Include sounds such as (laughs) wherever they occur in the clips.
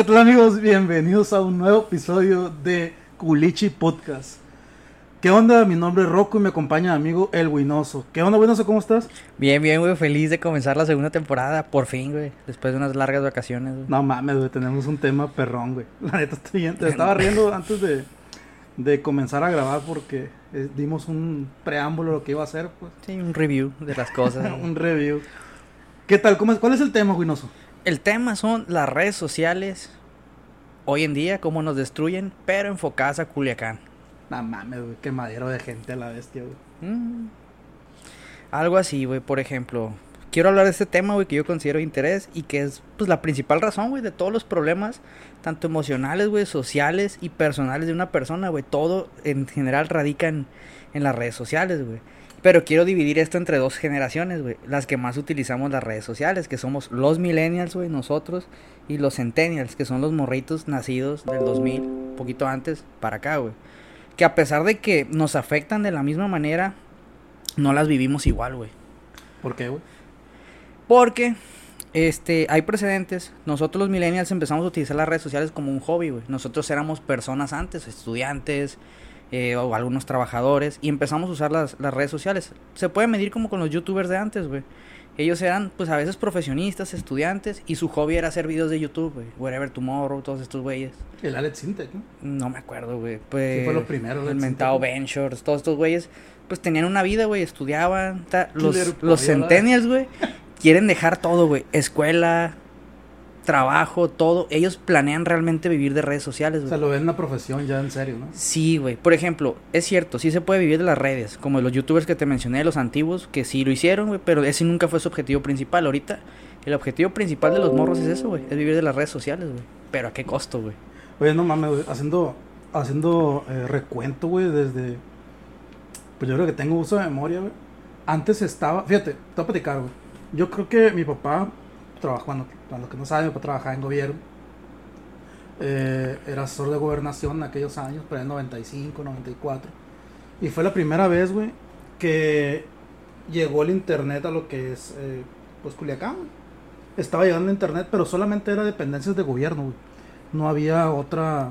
¿qué tal amigos? Bienvenidos a un nuevo episodio de Culichi Podcast. ¿Qué onda? Mi nombre es Rocco y me acompaña mi amigo El Winoso. ¿Qué onda, Winoso? ¿Cómo estás? Bien, bien, güey. Feliz de comenzar la segunda temporada. Por fin, güey. Después de unas largas vacaciones, güey. No mames, güey. Tenemos un tema perrón, güey. (laughs) La neta estoy bien. Te estaba riendo antes de, de comenzar a grabar porque eh, dimos un preámbulo de lo que iba a hacer, pues. Sí, un review de las cosas. (laughs) un review. ¿Qué tal? ¿Cómo es? ¿Cuál es el tema, Winoso? El tema son las redes sociales hoy en día, cómo nos destruyen, pero enfocadas a Culiacán. No mames, güey. Qué madero de gente a la bestia, güey. Mm. Algo así, güey. Por ejemplo, quiero hablar de este tema, güey, que yo considero de interés y que es pues la principal razón, güey, de todos los problemas, tanto emocionales, güey, sociales y personales de una persona, güey. Todo en general radica en, en las redes sociales, güey. Pero quiero dividir esto entre dos generaciones, güey. Las que más utilizamos las redes sociales, que somos los millennials, güey, nosotros, y los centennials, que son los morritos nacidos del 2000, un poquito antes, para acá, güey. Que a pesar de que nos afectan de la misma manera, no las vivimos igual, güey. ¿Por qué, güey? Porque este, hay precedentes. Nosotros los millennials empezamos a utilizar las redes sociales como un hobby, güey. Nosotros éramos personas antes, estudiantes eh, o algunos trabajadores, y empezamos a usar las, las redes sociales. Se puede medir como con los youtubers de antes, güey. Ellos eran, pues a veces profesionistas, estudiantes, y su hobby era hacer videos de YouTube, güey. Wherever Tomorrow, todos estos güeyes. El Alex Sintek, ¿no? No me acuerdo, güey. Pues, Sí, fue lo primero, El mentado. Ventures, todos estos güeyes, pues tenían una vida, güey, estudiaban. ta- Los, los centennials, güey, quieren dejar todo, güey. Escuela, trabajo, todo. Ellos planean realmente vivir de redes sociales, O güey. sea, lo ven una profesión ya en serio, ¿no? Sí, güey. Por ejemplo, es cierto, sí se puede vivir de las redes, como los youtubers que te mencioné, los antiguos, que sí lo hicieron, güey, pero ese nunca fue su objetivo principal. Ahorita, el objetivo principal de los morros es eso, güey, es vivir de las redes sociales, güey. Pero a qué costo, güey. Oye, no mames, güey. Haciendo, haciendo eh, recuento, güey, desde. Pues yo creo que tengo uso de memoria, güey. Antes estaba. Fíjate, te voy a platicar, güey. Yo creo que mi papá trabajó, bueno, para los que no saben, mi papá trabajaba en gobierno. Eh, era asesor de gobernación en aquellos años, pero en 95, 94. Y fue la primera vez, güey, que llegó el internet a lo que es, eh, pues, Culiacán. Estaba llegando el internet, pero solamente era dependencias de gobierno, güey no había otra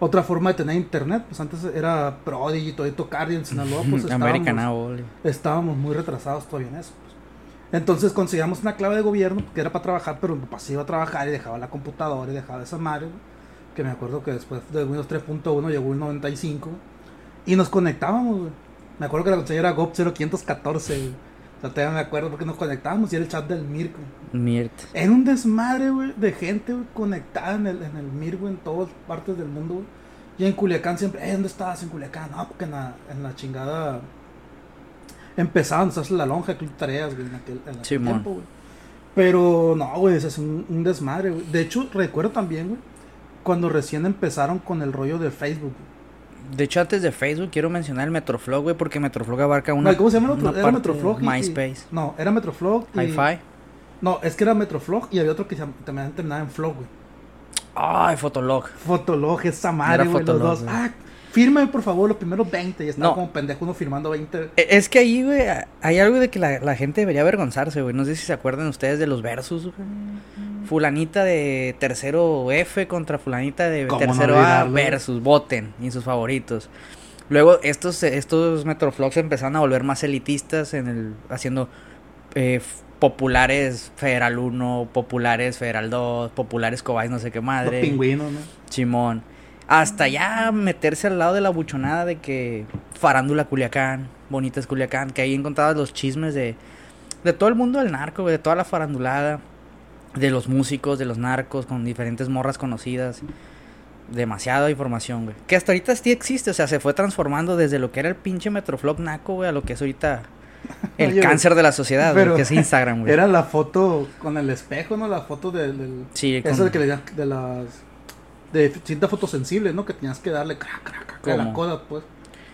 otra forma de tener internet. Pues antes era Prodigy, Todito Cardi en Sinaloa, pues (laughs) estábamos, estábamos muy retrasados todavía en eso. Entonces conseguíamos una clave de gobierno que era para trabajar, pero mi papá se iba a trabajar y dejaba la computadora y dejaba esa madre. güey, Que me acuerdo que después de Windows 3.1 llegó el 95 y nos conectábamos. güey. Me acuerdo que la conseguía era GOP 0514. güey. O sea, todavía me acuerdo porque nos conectábamos y era el chat del Mirko. Mirt. Era un desmadre, güey, de gente, güey, conectada en el, en el MIR, güey, en todas partes del mundo, güey. Y en Culiacán siempre, eh, ¿dónde estabas en Culiacán? No, porque en la, en la chingada empezaban a hacer la lonja, club tareas, güey, en aquel, en aquel Simón. tiempo, güey. Pero no, güey, ese es un, un desmadre, güey. De hecho, recuerdo también, güey, cuando recién empezaron con el rollo de Facebook. güey. De hecho, antes de Facebook, quiero mencionar el Metroflog, güey, porque Metroflog abarca una. ¿Cómo se llama el otro? Era Metroflog. y- MySpace. No, era Metroflog. y- Hi-Fi. No, es que era Metroflog y había otro que se también terminaba en Flog, güey. Ay, Fotolog. Fotolog, esa madre, güey, los dos. Ah, fírmame por favor los primeros 20. Y estaba No. como pendejo uno firmando 20. E- Es que ahí, güey, hay algo de que la, la gente debería avergonzarse, güey. No sé si se acuerdan ustedes de los versus, güey. Fulanita de tercero F contra fulanita de ¿Cómo no tercero A versus, voten y sus favoritos. Luego estos, estos Metroflogs empezaron a volver más elitistas en el haciendo eh, populares Federal 1, populares Federal 2, populares Cobay, no sé qué Los madre. pingüinos, ¿no? Simón. Hasta ya meterse al lado de la buchonada de que farándula Culiacán, bonitas Culiacán, que ahí encontrabas los chismes de, de todo el mundo del narco, de toda la farandulada, de los músicos, de los narcos, con diferentes morras conocidas. Demasiada información, güey. Que hasta ahorita sí existe, o sea, se fue transformando desde lo que era el pinche Metroflog naco, güey, a lo que es ahorita (laughs) el Oye, cáncer de la sociedad, güey, que es Instagram, güey. Era la foto con el espejo, ¿no? La foto del. del Sí, eso de que le de las. De cinta fotosensible, ¿no? Que tenías que darle crack, crack, crack a la coda, pues.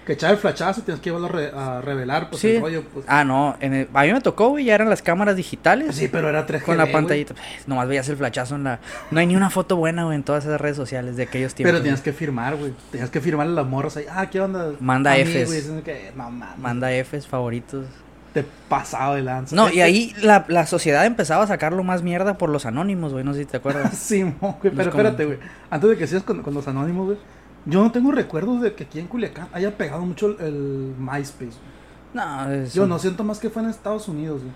Que echaba el flachazo y tienes que llevarlo a, re- a revelar, pues Sí. el rollo, pues. Ah, no, en el- a mí me tocó, güey, ya eran las cámaras digitales. sí, pero era 3G. Con la pantallita, pues, nomás veías el flachazo en la... No hay ni una foto buena, güey, en todas esas redes sociales de aquellos tiempos. Pero tenías güey. que firmar, güey. Tenías que firmarle a las morras ahí. Ah, ¿qué onda? Manda Fs. que, no. Manda Fs, favoritos. Te pasaba de lanza. No, y ahí la, la sociedad empezaba a sacarlo más mierda por los anónimos, güey. No sé si te acuerdas. (laughs) Sí, mo, güey, pero espérate, güey. Antes de que sigas con, con los anónimos, güey. Yo no tengo recuerdos de que aquí en Culiacán haya pegado mucho el, el MySpace. güey. No, es. Yo no siento más que fue en Estados Unidos, güey.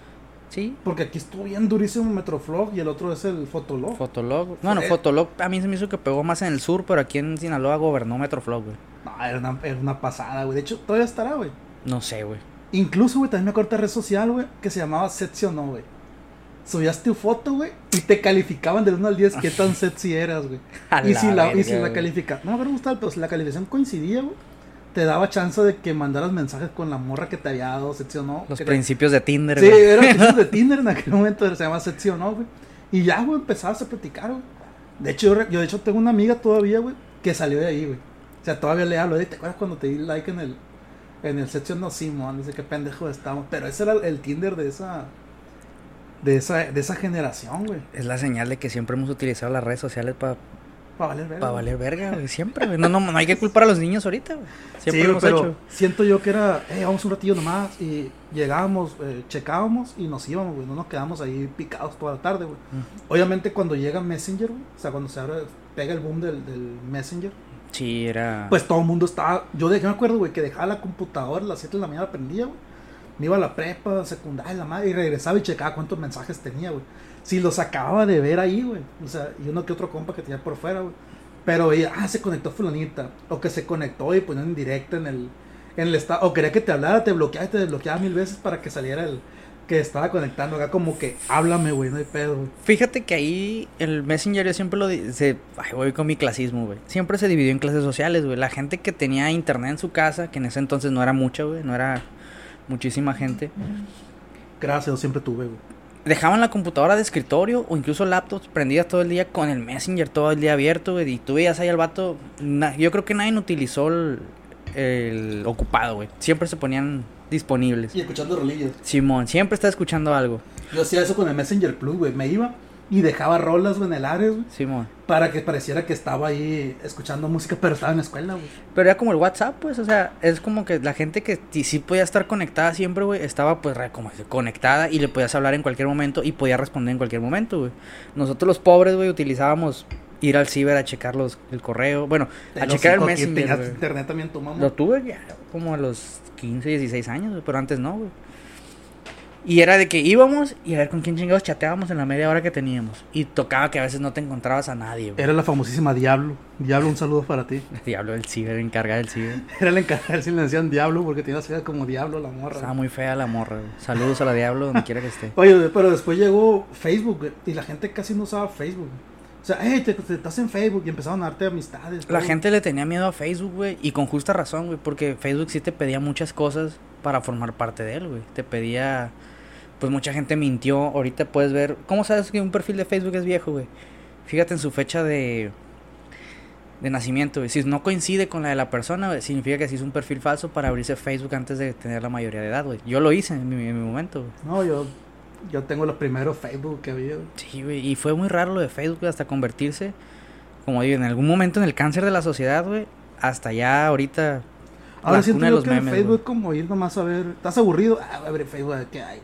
Sí. Porque aquí estuvo bien durísimo Metroflog y el otro es el Fotolog. Fotolog. Bueno, Eh. Fotolog a mí se me hizo que pegó más en el sur, pero aquí en Sinaloa gobernó Metroflog, güey. No, era una, era una pasada, güey. De hecho, todavía estará, güey. No sé, güey. Incluso, güey, también me acuerdo de red social, güey, que se llamaba Sexy o no, güey. Subías tu foto, güey, y te calificaban del 1 al 10 qué tan (laughs) sexy eras, güey. Y si la, y si la güey. califica, no me acuerdo gustaba, pero si la calificación coincidía, güey, te daba chance de que mandaras mensajes con la morra que te había dado, sexy o no. Los principios de Tinder, Sí, güey. eran principios de (laughs) Tinder en aquel momento, se llama sexy o no, güey. Y ya, güey, empezabas a platicar, güey. De hecho, yo, yo de hecho tengo una amiga todavía, güey, que salió de ahí, güey. O sea, todavía le hablo, "Ey, ¿te acuerdas cuando te di like en el, en el o no? Simón, dice qué pendejo estamos. Pero ese era el, Tinder de esa, de esa, de esa generación, güey. Es la señal de que siempre hemos utilizado las redes sociales para Para valer verga. güey. valer verga, güey. Siempre, güey. No, no, no hay que culpar a los niños ahorita, güey. Siempre Sí, lo hemos pero hecho. siento yo que era, eh, vamos un ratillo nomás y llegábamos, eh, checábamos y nos íbamos, güey, no nos quedamos ahí picados toda la tarde, güey. Obviamente cuando llega Messenger, güey, o sea, cuando se abre, pega el boom del, del Messenger, Sí, era. pues todo el mundo estaba, yo, de, yo me acuerdo, güey, que dejaba la computadora a las 7 de la mañana prendía, güey, me iba a la prepa, secundaria, la madre, y regresaba y checaba cuántos mensajes tenía, güey. Si los acababa de ver ahí, güey, o sea, y uno que otro compa que tenía por fuera, güey. Pero ah, se conectó fulanita, o que se conectó y ponían en directo en el, en el estado, o quería que te hablara, te bloqueaba y te desbloqueaba mil veces para que saliera el que estaba conectando, acá como que, háblame, güey, no hay pedo, güey. Fíjate que ahí el Messenger yo siempre lo... Se, ay, voy con mi clasismo, güey. Siempre se dividió en clases sociales, güey. La gente que tenía internet en su casa, que en ese entonces no era mucha, güey. No era muchísima gente. Gracias, yo siempre tuve, güey. Dejaban la computadora de escritorio o incluso laptops prendidas todo el día con el Messenger todo el día abierto, güey. Y tú veías ahí al vato... na- yo creo que nadie utilizó el, el ocupado, güey. Siempre se ponían disponibles. Y escuchando rolillas. Simón, siempre está escuchando algo. Yo hacía eso con el Messenger Plus, güey, me iba y dejaba rolas, güey, en el Ares, güey. Simón. Para que pareciera que estaba ahí escuchando música, pero estaba en la escuela, güey. Pero era como el WhatsApp, pues, o sea, es como que la gente que sí, podía estar conectada siempre, güey, estaba pues re- como conectada y le podías hablar en cualquier momento y podía responder en cualquier momento, güey. Nosotros los pobres, güey, utilizábamos ir al ciber a checar los, el correo, bueno, a checar el Messenger, internet también tu mamá. Lo tuve ya como a los 15, 16 años, pero antes no, güey. Y era de que íbamos y a ver con quién chingados chateábamos en la media hora que teníamos. Y tocaba que a veces no te encontrabas a nadie, güey. Era la famosísima Diablo. Diablo, un saludo para ti. (laughs) Diablo del ciber, encargada del ciber. (laughs) Era la encargada, si le decían Diablo porque tenía así como Diablo la morra. Estaba güey. muy fea la morra, güey. Saludos a la Diablo donde quiera que esté. Oye, pero después llegó Facebook güey, y la gente casi no usaba Facebook. güey. O sea, hey, te, te- estás en Facebook y empezaron a darte amistades. La gente le tenía miedo a Facebook, güey, y con justa razón, güey, porque Facebook sí te pedía muchas cosas para formar parte de él, güey. Te pedía, pues mucha gente mintió. Ahorita puedes ver, ¿cómo sabes que un perfil de Facebook es viejo, güey? Fíjate en su fecha de de nacimiento, güey. Si no coincide con la de la persona, güey, significa que sí es un perfil falso para abrirse Facebook antes de tener la mayoría de edad, güey. Yo lo hice en mi, en mi momento, güey. No, yo, yo tengo los primeros Facebook que había. Sí, güey, y fue muy raro lo de Facebook hasta convertirse, como digo, en algún momento en el cáncer de la sociedad, güey, hasta ya ahorita Ahora siento de los que memes, Facebook güey. es como ir nomás a ver. ¿Estás aburrido? Ah, a abrir Facebook a ver qué hay.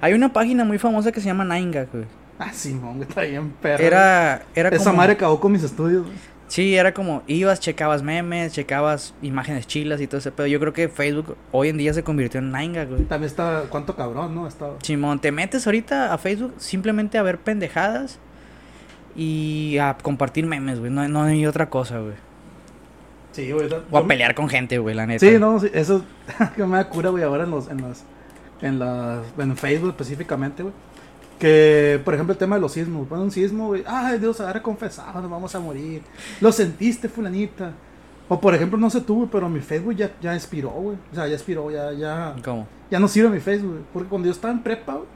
Hay una página muy famosa que se llama Nine güey. Ah, Simón, güey, está bien perro. Era, era Esa como... madre acabó con mis estudios. güey. Sí, era como, ibas, checabas memes, checabas imágenes chilas y todo ese pedo. Yo creo que Facebook hoy en día se convirtió en Nine güey. También está, cuánto cabrón, ¿no? Está... Simón, te metes ahorita a Facebook simplemente a ver pendejadas y a compartir memes, güey. No, no hay otra cosa, güey. Sí, güey. O a pelear con gente, güey, la neta. Sí, no, sí, eso (laughs) que me da cura, güey, ahora en los, en las, en las, en Facebook específicamente, güey. Que, por ejemplo, el tema de los sismos, pone un sismo, güey, ay, Dios, agarra confesado, nos vamos a morir. Lo sentiste, fulanita. O, por ejemplo, no sé tú, güey, pero mi Facebook ya, ya expiró, güey. O sea, ya expiró, ya, ya, ¿Cómo? ya no sirve mi Facebook, güey. Porque cuando yo estaba en prepa, güey,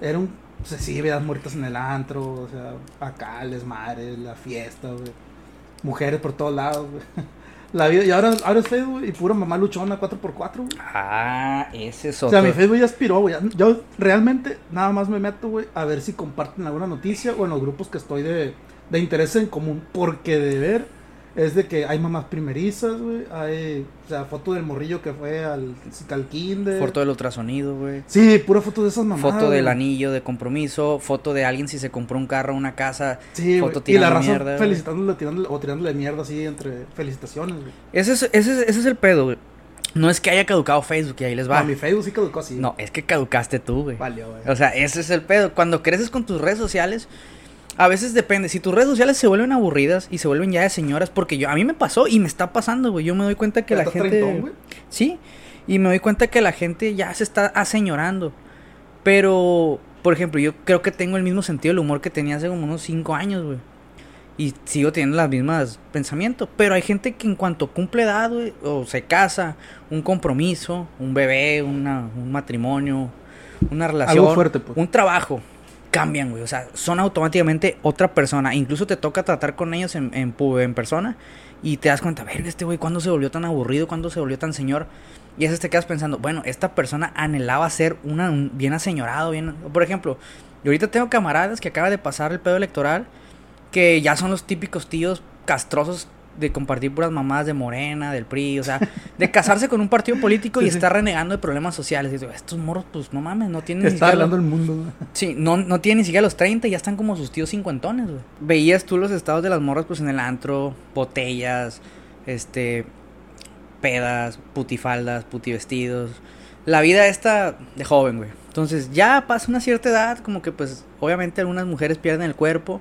era un, o sea, sí, veías muertas en el antro, o sea, acá, el desmadre, la fiesta, güey. Mujeres por todos lados, güey. (laughs) La vida, y ahora, ahora es Facebook y pura mamá luchona 4x4, güey. Ah, ese es O otro. sea, mi Facebook ya expiró, güey. Yo realmente nada más me meto, güey, a ver si comparten alguna noticia o en los grupos que estoy de, de interés en común. Porque de ver es de que hay mamás primerizas, güey. Hay, o sea, foto del morrillo que fue al, al kinder. Foto del ultrasonido, güey. Sí, pura foto de esas mamás. Foto del anillo de compromiso, foto de alguien si se compró un carro o una casa, Sí, foto. Y la mierda. güey. felicitándole, tirándole, o tirándole mierda así entre felicitaciones, güey. Ese es, ese, es, ese es el pedo, güey. No es que haya caducado Facebook y ahí les va. No, mi Facebook sí caducó así. No, es que caducaste tú, güey. Valió, güey. O sea, ese es el pedo. Cuando creces con tus redes sociales, a veces depende. Si tus redes sociales se vuelven aburridas y se vuelven ya de señoras, porque yo a mí me pasó y me está pasando, güey. Yo me doy cuenta que la gente. Sí, y me doy cuenta que la gente ya se está aseñorando. Pero, por ejemplo, yo creo que tengo el mismo sentido del humor que tenía hace como unos 5 años, güey. Y sigo teniendo las mismas pensamientos. Pero hay gente que en cuanto cumple edad, güey, o se casa, un compromiso, un bebé, una, un matrimonio, una relación, Algo fuerte, pues. un trabajo, cambian, güey. O sea, son automáticamente otra persona. Incluso te toca tratar con ellos en, en, en persona y te das cuenta, verga, este güey, ¿cuándo se volvió tan aburrido? ¿Cuándo se volvió tan señor? Y a veces te quedas pensando, bueno, esta persona anhelaba ser una, un- bien aseñorado, bien... Por ejemplo, yo ahorita tengo camaradas que acaba de pasar el pedo electoral, que ya son los típicos tíos castrosos de compartir puras mamadas de Morena, del PRI, o sea, de casarse con un partido político y Sí, sí. estar renegando de problemas sociales. Digo, estos morros, pues no mames, no tienen ni Está siquiera hablando los- el mundo, güey. Sí, no, no tienen ni siquiera los 30 y ya están como sus tíos cincuentones, güey. Veías tú los estados de las morras, pues en el antro, botellas, este, pedas, putifaldas, putivestidos. La vida esta de joven, güey. Entonces ya pasa una cierta edad, como que pues obviamente algunas mujeres pierden el cuerpo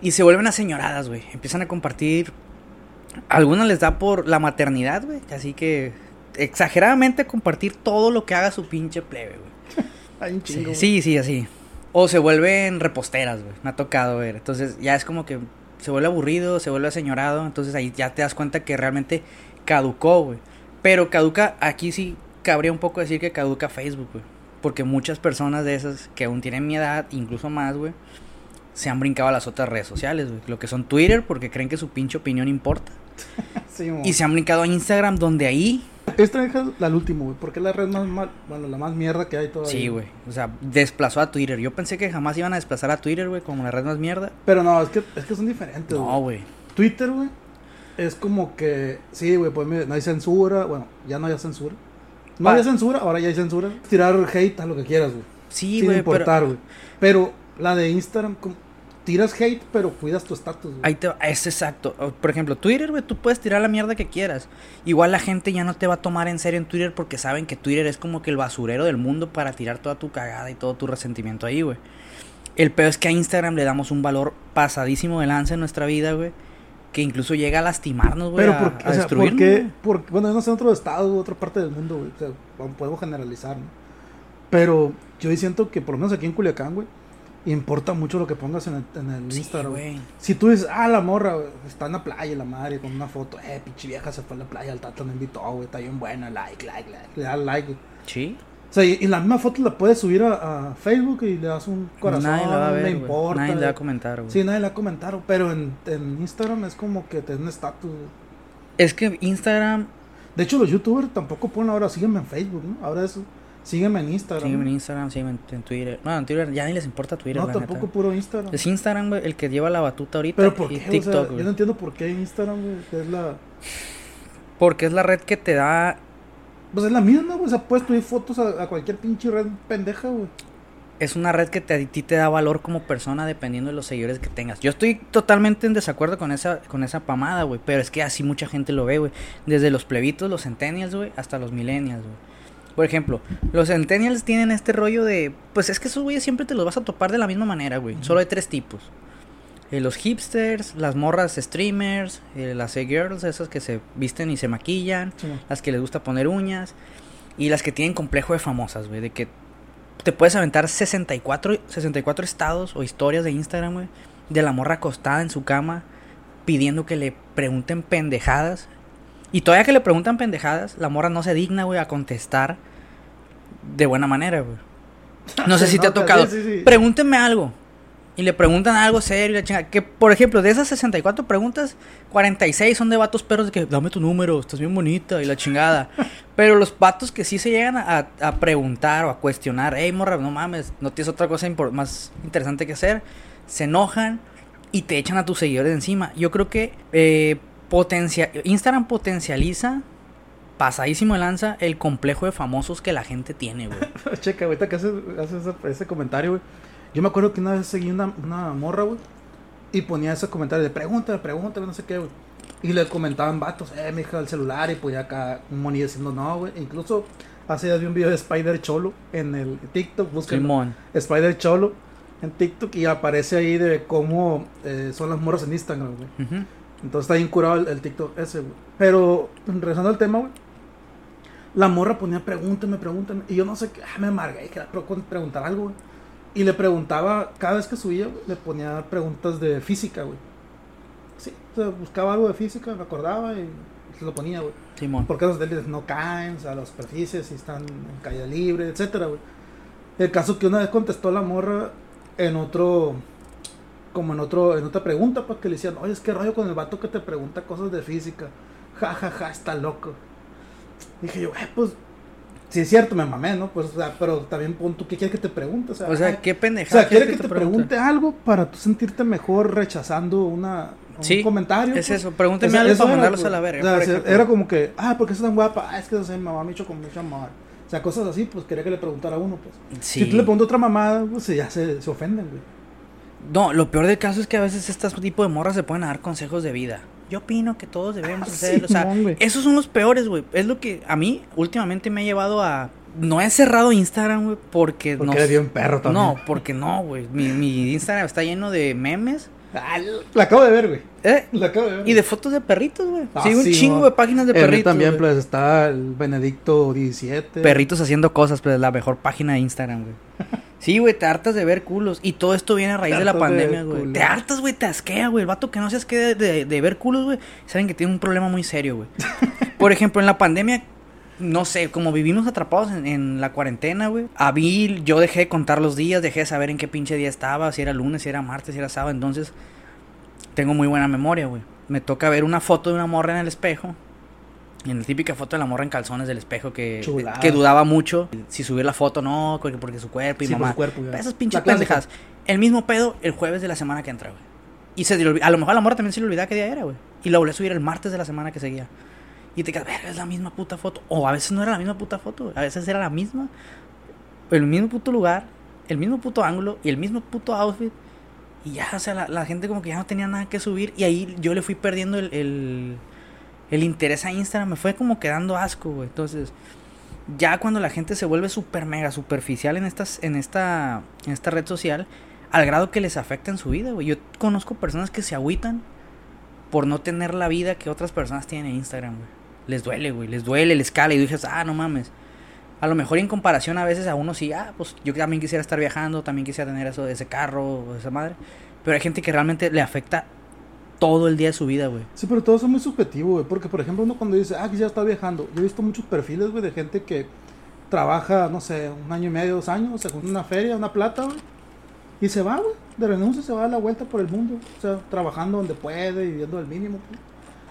y se vuelven aseñoradas, güey. Empiezan a compartir. Algunas les da por la maternidad, güey. Así que exageradamente compartir todo lo que haga su pinche plebe, güey. (laughs) Hay un chingo. Sí, sí, sí, así. O se vuelven reposteras, güey. Me ha tocado ver. Entonces ya es como que se vuelve aburrido, se vuelve aseñorado. Entonces ahí ya te das cuenta que realmente caducó, güey. Pero caduca, aquí sí cabría un poco decir que caduca Facebook, güey. Porque muchas personas de esas que aún tienen mi edad, incluso más, güey, se han brincado a las otras redes sociales, güey. Lo que son Twitter, porque creen que su pinche opinión importa. (laughs) Sí. Y se han brincado a Instagram, donde ahí Esta es la última, güey. Porque es la red más mal, bueno, la más mierda que hay todavía. Sí, güey. O sea, desplazó a Twitter. Yo pensé que jamás iban a desplazar a Twitter, güey, como la red más mierda. Pero no, es que, es que son diferentes, No, güey. Twitter, güey, es como que, sí, güey, pues no hay censura, bueno, ya no hay censura. No Pa- había censura, ahora ya hay censura. Tirar hate a lo que quieras, güey. Sí, sin güey, importar, pero güey. Pero la de Instagram, como- tiras hate, pero cuidas tu estatus, ahí te va- es exacto. Por ejemplo, Twitter, güey, tú puedes tirar la mierda que quieras. Igual la gente ya no te va a tomar en serio en Twitter porque saben que Twitter es como que el basurero del mundo para tirar toda tu cagada y todo tu resentimiento ahí, güey. El peor es que a Instagram le damos un valor pasadísimo de lanza en nuestra vida, güey. Que incluso llega a lastimarnos, güey. Pero, a, a o sea, ¿por destruirnos, qué? güey. Por- bueno, yo no sé en otro estado, otra parte del mundo, güey. O sea, podemos generalizar, ¿no? Pero yo siento que, por lo menos aquí en Culiacán, güey, importa mucho lo que pongas en el, en el Sí, Instagram. Si tú dices, ah, la morra, está en la playa, la madre, con una foto, eh, pinche vieja se fue a la playa, el tato me invitó, güey, está bien buena, like, like, like, le das like. Sí. O sea, y, y la misma foto la puedes subir a, a Facebook y le das un corazón, Nadie la va a ver, le importa. Nadie le va a güey. comentar, güey. Sí, nadie le va a comentar, pero en, en Instagram es como que te da un estatus. Es que Instagram, De hecho, los youtubers tampoco ponen ahora, sígueme en Facebook, ¿no? Ahora eso, sígueme en Instagram. sígueme en. Instagram, sígueme en, Twitter. No, en Twitter ya ni les importa Twitter, No, la tampoco neta. puro Instagram. Es Instagram, güey, el que lleva la batuta ahorita. Pero ¿por y qué? O sea, TikTok, yo no entiendo por qué Instagram, güey, que es la... Porque es la red que te da. Pues es la misma, güey, o sea, puedes subir fotos a, a cualquier pinche red pendeja, güey. Es una red que te, a ti te da valor como persona dependiendo de los seguidores que tengas. Yo estoy totalmente en desacuerdo con esa, con esa pamada, güey. Pero es que así mucha gente lo ve, güey. Desde los plebitos, los centennials, güey, hasta los millennials, güey. Por ejemplo, los centennials tienen este rollo de... Pues es que esos güeyes siempre te los vas a topar de la misma manera, güey. Solo hay tres tipos. Eh, los hipsters, las morras streamers, eh, las e-girls, esas que se visten y se maquillan, Sí, las que les gusta poner uñas y las que tienen complejo de famosas, güey, de que te puedes aventar 64, 64 estados o historias de Instagram, güey, de la morra acostada en su cama pidiendo que le pregunten pendejadas. Y todavía que le preguntan pendejadas, la morra no se digna, güey, a contestar de buena manera, güey. No sé (laughs) si te ha tocado. sí, sí, sí. Pregúntenme algo. Y le preguntan algo serio y la chinga. Que, por ejemplo, de esas 64 preguntas, 46 son de vatos perros de que dame tu número, estás bien bonita y la chingada. (laughs) Pero los vatos que sí se llegan a, a preguntar o a cuestionar, hey morra, no mames, no tienes otra cosa más interesante que hacer, se enojan y te echan a tus seguidores de encima. Yo creo que eh, potencia Instagram potencializa pasadísimo de lanza el complejo de famosos que la gente tiene, güey. (laughs) Checa, ahorita que haces, haces ese, ese comentario, güey. Yo me acuerdo que una vez seguí una, una morra, güey. Y ponía ese comentario de pregúntale, pregúntale, no sé qué, güey. Y le comentaban vatos, eh, mija, el celular. Y pues ya acá un monillo diciendo no, güey. Incluso hace días vi un video de Spider Cholo en el TikTok. Busquen Simón. Spider Cholo en TikTok. Y aparece ahí de cómo eh, son las morras en Instagram, güey. Ujú. Entonces está bien curado el, el TikTok ese, güey. Pero, regresando al tema, güey. La morra ponía pregúntame, pregúntame. Y yo no sé qué, ah, me amargué y quería pre- preguntar algo, güey. Y le preguntaba, cada vez que subía, güey, le ponía preguntas de física, güey. Sí, o sea, buscaba algo de física, me acordaba y se lo ponía, güey. Simón. ¿Por qué los satélites no caen? O sea, las superficies, si están en caída libre, etcétera, güey. El caso que una vez contestó la morra en otro, como en otro, en otra pregunta, pues que le decían, oye, es que rollo con el vato que te pregunta cosas de física. Ja, ja, ja, está loco. Dije yo, eh, pues, sí es cierto, me mamé, ¿no? Pues, o sea, pero también pon tú, ¿qué quieres que te pregunte? O sea, O sea, ay, qué o pendejada. sea, quiere que te pregunte? pregunte algo para tú sentirte mejor rechazando una, un Sí, comentario. Es pues. eso, pregúnteme algo eso para era, mandarlos pues. a la verga. O sea, se- era como que, ah, porque es tan guapa, ah, es que no sé, mi mamá me hizo con mucho amor. O sea, cosas así, pues quería que le preguntara a uno, pues. Sí. Si tú le preguntas otra mamada, pues ya se, se ofenden, güey. No, lo peor del caso es que a veces este tipo de morras se pueden dar consejos de vida. Yo opino que todos debemos Ah, hacerlo. o sea, esos son los peores, güey. Es lo que a mí últimamente me ha llevado a. No he cerrado Instagram, güey, porque, Porque no. eres bien perro también. No, porque no, güey. Mi, mi Instagram está lleno de memes. Ah, la acabo de ver, güey. ¿eh? La acabo de ver. Y de fotos de perritos, güey. Ah, sí, un sí, chingo no. de páginas de perritos. también, güey. pues, está el Benedicto 17. Perritos haciendo cosas, pues es la mejor página de Instagram, güey. (laughs) Sí, güey, te hartas de ver culos. Y todo esto viene a raíz de la pandemia, güey. Te hartas, güey, te asquea, güey. El vato que no se asquea de, de, de ver culos, güey. Saben que tiene un problema muy serio, güey. (laughs) Por ejemplo, en la pandemia, no sé, como vivimos atrapados en, en la cuarentena, güey. A mí, yo dejé de contar los días, dejé de saber en qué pinche día estaba, si era lunes, si era martes, si era sábado. Entonces, tengo muy buena memoria, güey. Me toca ver una foto de una morra en el espejo. En la típica foto de la morra en calzones del espejo que, Chulada. que dudaba mucho si subir la foto o no, porque, porque su cuerpo y Sí, mamá. su cuerpo. Esas pinches pendejas. El mismo pedo el jueves de la semana que entra, güey. Y se a lo mejor a la morra también se le olvidaba qué día era, güey. Y la volvió a subir el martes de la semana que seguía. Y te quedas, verga, es la misma puta foto. O a veces no era la misma puta foto, güey. A veces era la misma. El mismo puto lugar, el mismo puto ángulo y el mismo puto outfit. Y ya, o sea, la, la gente como que ya no tenía nada que subir. Y ahí yo le fui perdiendo el, el, el interés a Instagram. Me fue como quedando asco, güey. Entonces, ya cuando la gente se vuelve súper mega superficial en, estas, en, esta, en esta red social, al grado que les afecta en su vida, güey. Yo conozco personas que se agüitan por no tener la vida que otras personas tienen en Instagram, güey. Les duele, güey. Les duele, les cala. Y dices, ah, no mames. A lo mejor en comparación a veces a uno sí, ah, pues yo también quisiera estar viajando, también quisiera tener eso, ese carro esa madre. Pero hay gente que realmente le afecta todo el día de su vida, güey. Sí, pero todo es muy subjetivo, güey. Porque, por ejemplo, uno cuando dice, ah, que ya está viajando. Yo he visto muchos perfiles, güey, de gente que trabaja, no sé, un año y medio, dos años, se junta una feria, una plata, güey. Y se va, güey. De renuncia se va a la vuelta por el mundo. O sea, trabajando donde puede viviendo el mínimo. güey.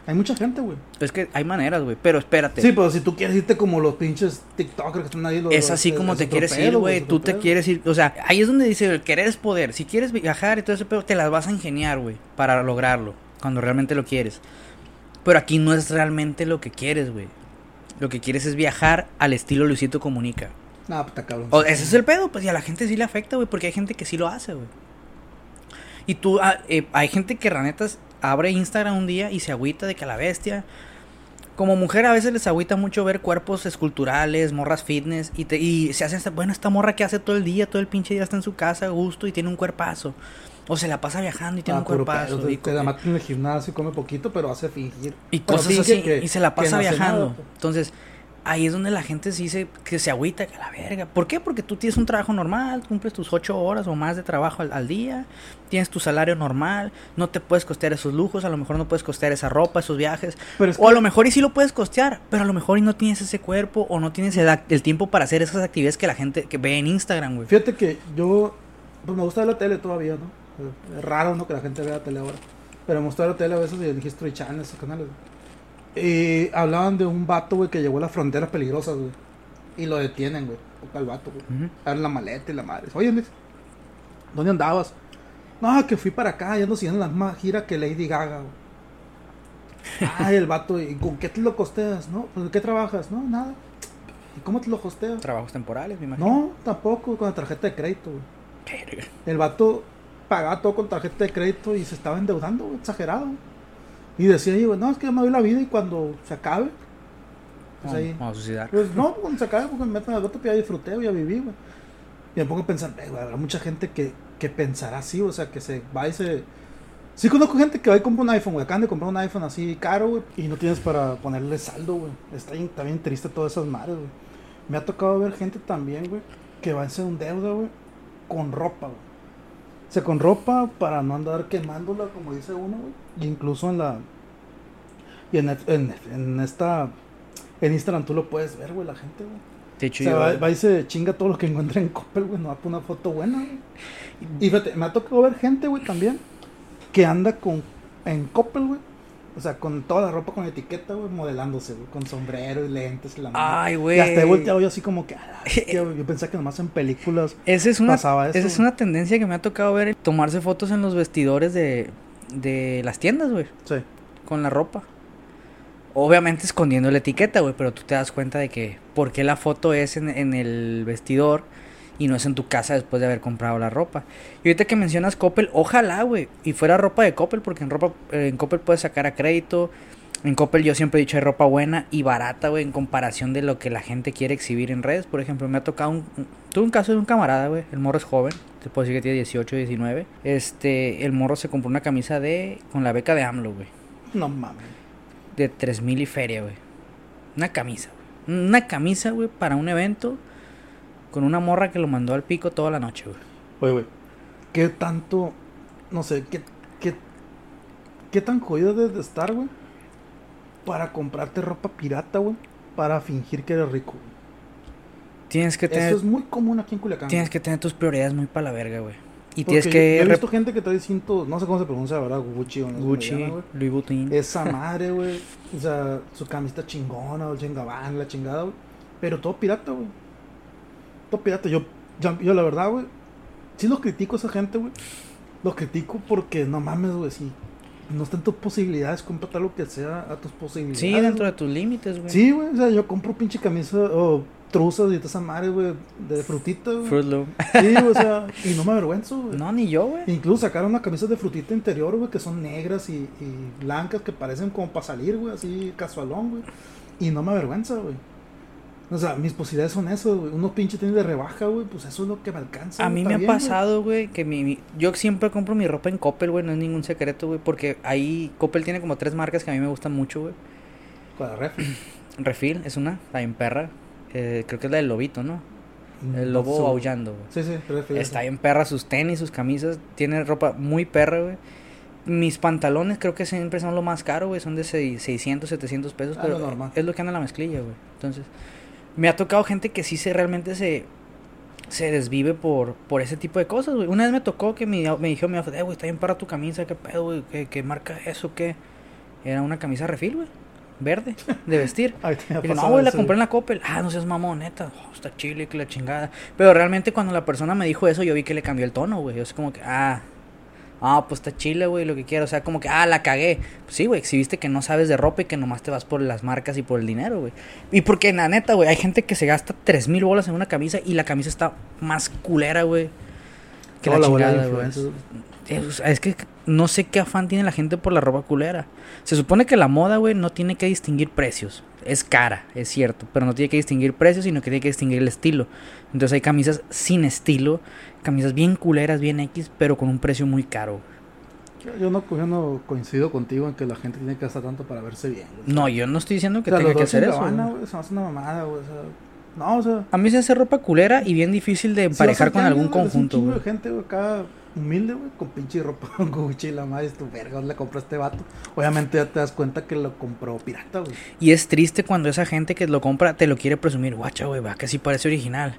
Hay mucha gente, güey. Es que hay maneras, güey. Pero espérate. Sí, pero si tú quieres irte como los pinches TikTokers que están ahí. Los, es los- así como te quieres pedo, ir, güey. Tú te pedo. quieres ir. O sea, ahí es donde dice el querer es poder. Si quieres viajar y todo ese pedo, te las vas a ingeniar, güey. Para lograrlo. Cuando realmente lo quieres. Pero aquí no es realmente lo que quieres, güey. Lo que quieres es viajar al estilo Luisito Comunica. Nah, puta cabrón. O ese es el pedo, pues y a la gente sí le afecta, güey, porque hay gente que sí lo hace, güey. Y tú, ah, eh, hay gente que ranetas abre Instagram un día y se agüita de que a la bestia. Como mujer a veces les agüita mucho ver cuerpos esculturales, morras fitness, y, te, y se hacen, bueno, esta morra que hace todo el día, todo el pinche día está en su casa a gusto y tiene un cuerpazo. O se la pasa viajando y tiene Ah, un cuerpazo. y, te la mata en el gimnasio, come poquito, pero hace fingir. y cosas finge así. que- y se la pasa viajando. nada, pues. Entonces, ahí es donde la gente sí se, que se agüita que a la verga. ¿Por qué? Porque tú tienes un trabajo normal, cumples tus ocho horas o más de trabajo al, al día, tienes tu salario normal, no te puedes costear esos lujos, a lo mejor no puedes costear esa ropa, esos viajes. Pero es O a lo mejor y sí lo puedes costear, pero a lo mejor y no tienes ese cuerpo o no tienes el, el tiempo para hacer esas actividades que la gente que ve en Instagram, güey. Fíjate que yo, pues me gusta ver la tele todavía, ¿no? Es raro, ¿no? Que la gente vea la tele ahora. Pero me gusta ver la tele a veces y el History Channel, esos canales. güey. Y hablaban de un vato, güey, que llegó a las fronteras peligrosas, güey. Y lo detienen, güey. Toca al vato, güey. Ujú. Abren la maleta y la madre. Oye, Luis, ¿dónde andabas? No, que fui para acá, ya ando siguiendo la misma gira que Lady Gaga, güey. (laughs) Ay, el vato, ¿y con qué te lo costeas? ¿No? ¿Pues qué trabajas? No, nada. ¿Y cómo te lo costeas? Trabajos temporales, me imagino. No, tampoco, con la tarjeta de crédito, güey. El vato pagaba todo con tarjeta de crédito y se estaba endeudando, güey, exagerado. Y decía, güey, no, es que ya me doy la vida y cuando se acabe, pues ahí. Vamos a suicidar. Pues no, cuando se acabe, porque me meto en el bote, pues ya disfruté, ya viví, güey. Y me pongo a pensar, güey, habrá mucha gente que, que pensará así, o sea, que se va y se. Sí conozco gente que va y compra un iPhone, güey. Acaban de comprar un iPhone así caro, güey. Y no tienes para ponerle saldo, güey. Está bien, está bien triste todas esas madres, güey. Me ha tocado ver gente también, güey, que va a hacer un deuda, güey, con ropa, güey. O sea, con ropa para no andar quemándola, como dice uno, güey. Y incluso en la. Y en, en, en esta. En Instagram tú lo puedes ver, güey, la gente, güey. O sea, va, va y se chinga todo lo que encuentra en Coppel, güey. No va por una foto buena, güey. Y fíjate, me ha tocado ver gente, güey, también. Que anda con. En Coppel, güey. O sea, con toda la ropa con etiqueta, güey, modelándose, güey. Con sombrero y lentes y la. Ay, güey. Y hasta he volteado yo así como que. "Ah, güey". (laughs) yo pensaba que nomás en películas. Esa es una, pasaba eso, esa es una tendencia que me ha tocado ver. Tomarse fotos en los vestidores de, de las tiendas, güey. Sí. Con la ropa. Obviamente escondiendo la etiqueta, güey. Pero tú te das cuenta de que... ¿Por qué la foto es en, en el vestidor? Y no es en tu casa después de haber comprado la ropa. Y ahorita que mencionas Coppel, ojalá, güey. Y fuera ropa de Coppel, porque en ropa eh, en Coppel puedes sacar a crédito. En Coppel yo siempre he dicho hay ropa buena y barata, güey, en comparación de lo que la gente quiere exhibir en redes. Por ejemplo, me ha tocado un... un- Tuve un caso de un camarada, güey. El morro es joven. Te puedo decir que tiene 18, 19. Este, el morro se compró una camisa de... Con la beca de AMLO, güey. No mames. De 3000 y feria, güey. Una camisa, güey. Una camisa, güey, para un evento. Con una morra que lo mandó al pico toda la noche, güey. Oye, güey. ¿Qué tanto. No sé, qué. qué, qué tan jodido debes de estar, güey? Para comprarte ropa pirata, güey. Para fingir que eres rico, güey. Tienes que tener... Eso es muy común aquí en Culiacán. Tienes que tener tus prioridades muy para la verga, güey. Y Porque tienes que... Yo he visto gente que trae cintos. No sé cómo se pronuncia, ¿verdad? Gucci o no Gucci, llama, güey. Louis Vuitton. Esa (laughs) madre, güey. O sea, su camiseta chingona, o el chingabán, la chingada, güey. Pero todo pirata, güey. Todo pirata. Yo, yo, la verdad, güey. Sí los critico a esa gente, güey. Los critico porque no mames, güey. Si no está en tus posibilidades, cómprate lo que sea a tus posibilidades. Sí, dentro de tus límites, güey. Sí, güey. O sea, yo compro pinche camisa o truzas y toda esa madre, güey. De frutita, güey. Fruit Loop. Sí, güey, o sea. Y no me avergüenzo, güey. No, ni yo, güey. Incluso sacaron unas camisas de frutita interior, güey, que son negras y, y blancas, que parecen como para salir, güey, así casualón, güey. Y no me avergüenza, güey. O sea, mis posibilidades son eso, güey. Unos pinches tenis de rebaja, güey, pues eso es lo que me alcanza. A mí me ha bien, güey. pasado, güey, que mi, mi- yo siempre compro mi ropa en Coppel, güey, no es ningún secreto, güey, porque ahí Coppel tiene como tres marcas que a mí me gustan mucho, güey. Con la refri. (clears throat) Refil es una, está en perra, eh, creo que es la del lobito, ¿no? El No lobo güey. aullando, güey. Sí, sí, refri. Está bien perra sus tenis, sus camisas, tiene ropa muy perra, güey. Mis pantalones creo que siempre son lo más caro, güey, son de seis- 600, 700 pesos, Ah, pero lo normal. es lo que anda en la mezclilla, güey. Entonces, me ha tocado gente que sí se realmente se se desvive por, por ese tipo de cosas, güey. Una vez me tocó que me, me dijo, mi eh, güey, está bien para tu camisa, qué pedo, güey, ¿Qué, qué marca eso, qué. Era una camisa refil, güey, verde, de vestir. (laughs) Ay, me Y no, güey, la compré en la Coppel. Ah, no seas mamón, neta. Oh, está chile, que la chingada. Pero realmente cuando la persona me dijo eso, yo vi que le cambió el tono, güey. Yo sé como que, ah, ah, pues está chile, güey, lo que quiero. O sea, como que, ah, la cagué. Pues sí, güey, exhibiste que no sabes de ropa y que nomás te vas por las marcas y por el dinero, güey. Y porque, la neta, güey, hay gente que se gasta tres mil bolas en una camisa y la camisa está más culera, güey. Que Toda la chingada, güey. Es, es que no sé qué afán tiene la gente por la ropa culera. Se supone que la moda, güey, no tiene que distinguir precios. Es cara, es cierto, pero no tiene que distinguir precios, sino que tiene que distinguir el estilo. Entonces hay camisas sin estilo, camisas bien culeras, bien X, pero con un precio muy caro. Yo, yo no, yo no coincido contigo en que la gente tiene que gastar tanto para verse bien. No, yo no estoy diciendo que O sea, tenga que hacer eso. Se me hace una mamada, güey. O sea, no, o sea. A mí se hace ropa culera y bien difícil de emparejar con algún conjunto, Un de gente, acá humilde, güey, con pinche ropa con Gucci y la madre es tu verga, ¿dónde le compró este vato? Obviamente ya te das cuenta que lo compró pirata, güey. Y es triste cuando esa gente que lo compra te lo quiere presumir. Guacha, güey, va que sí parece original.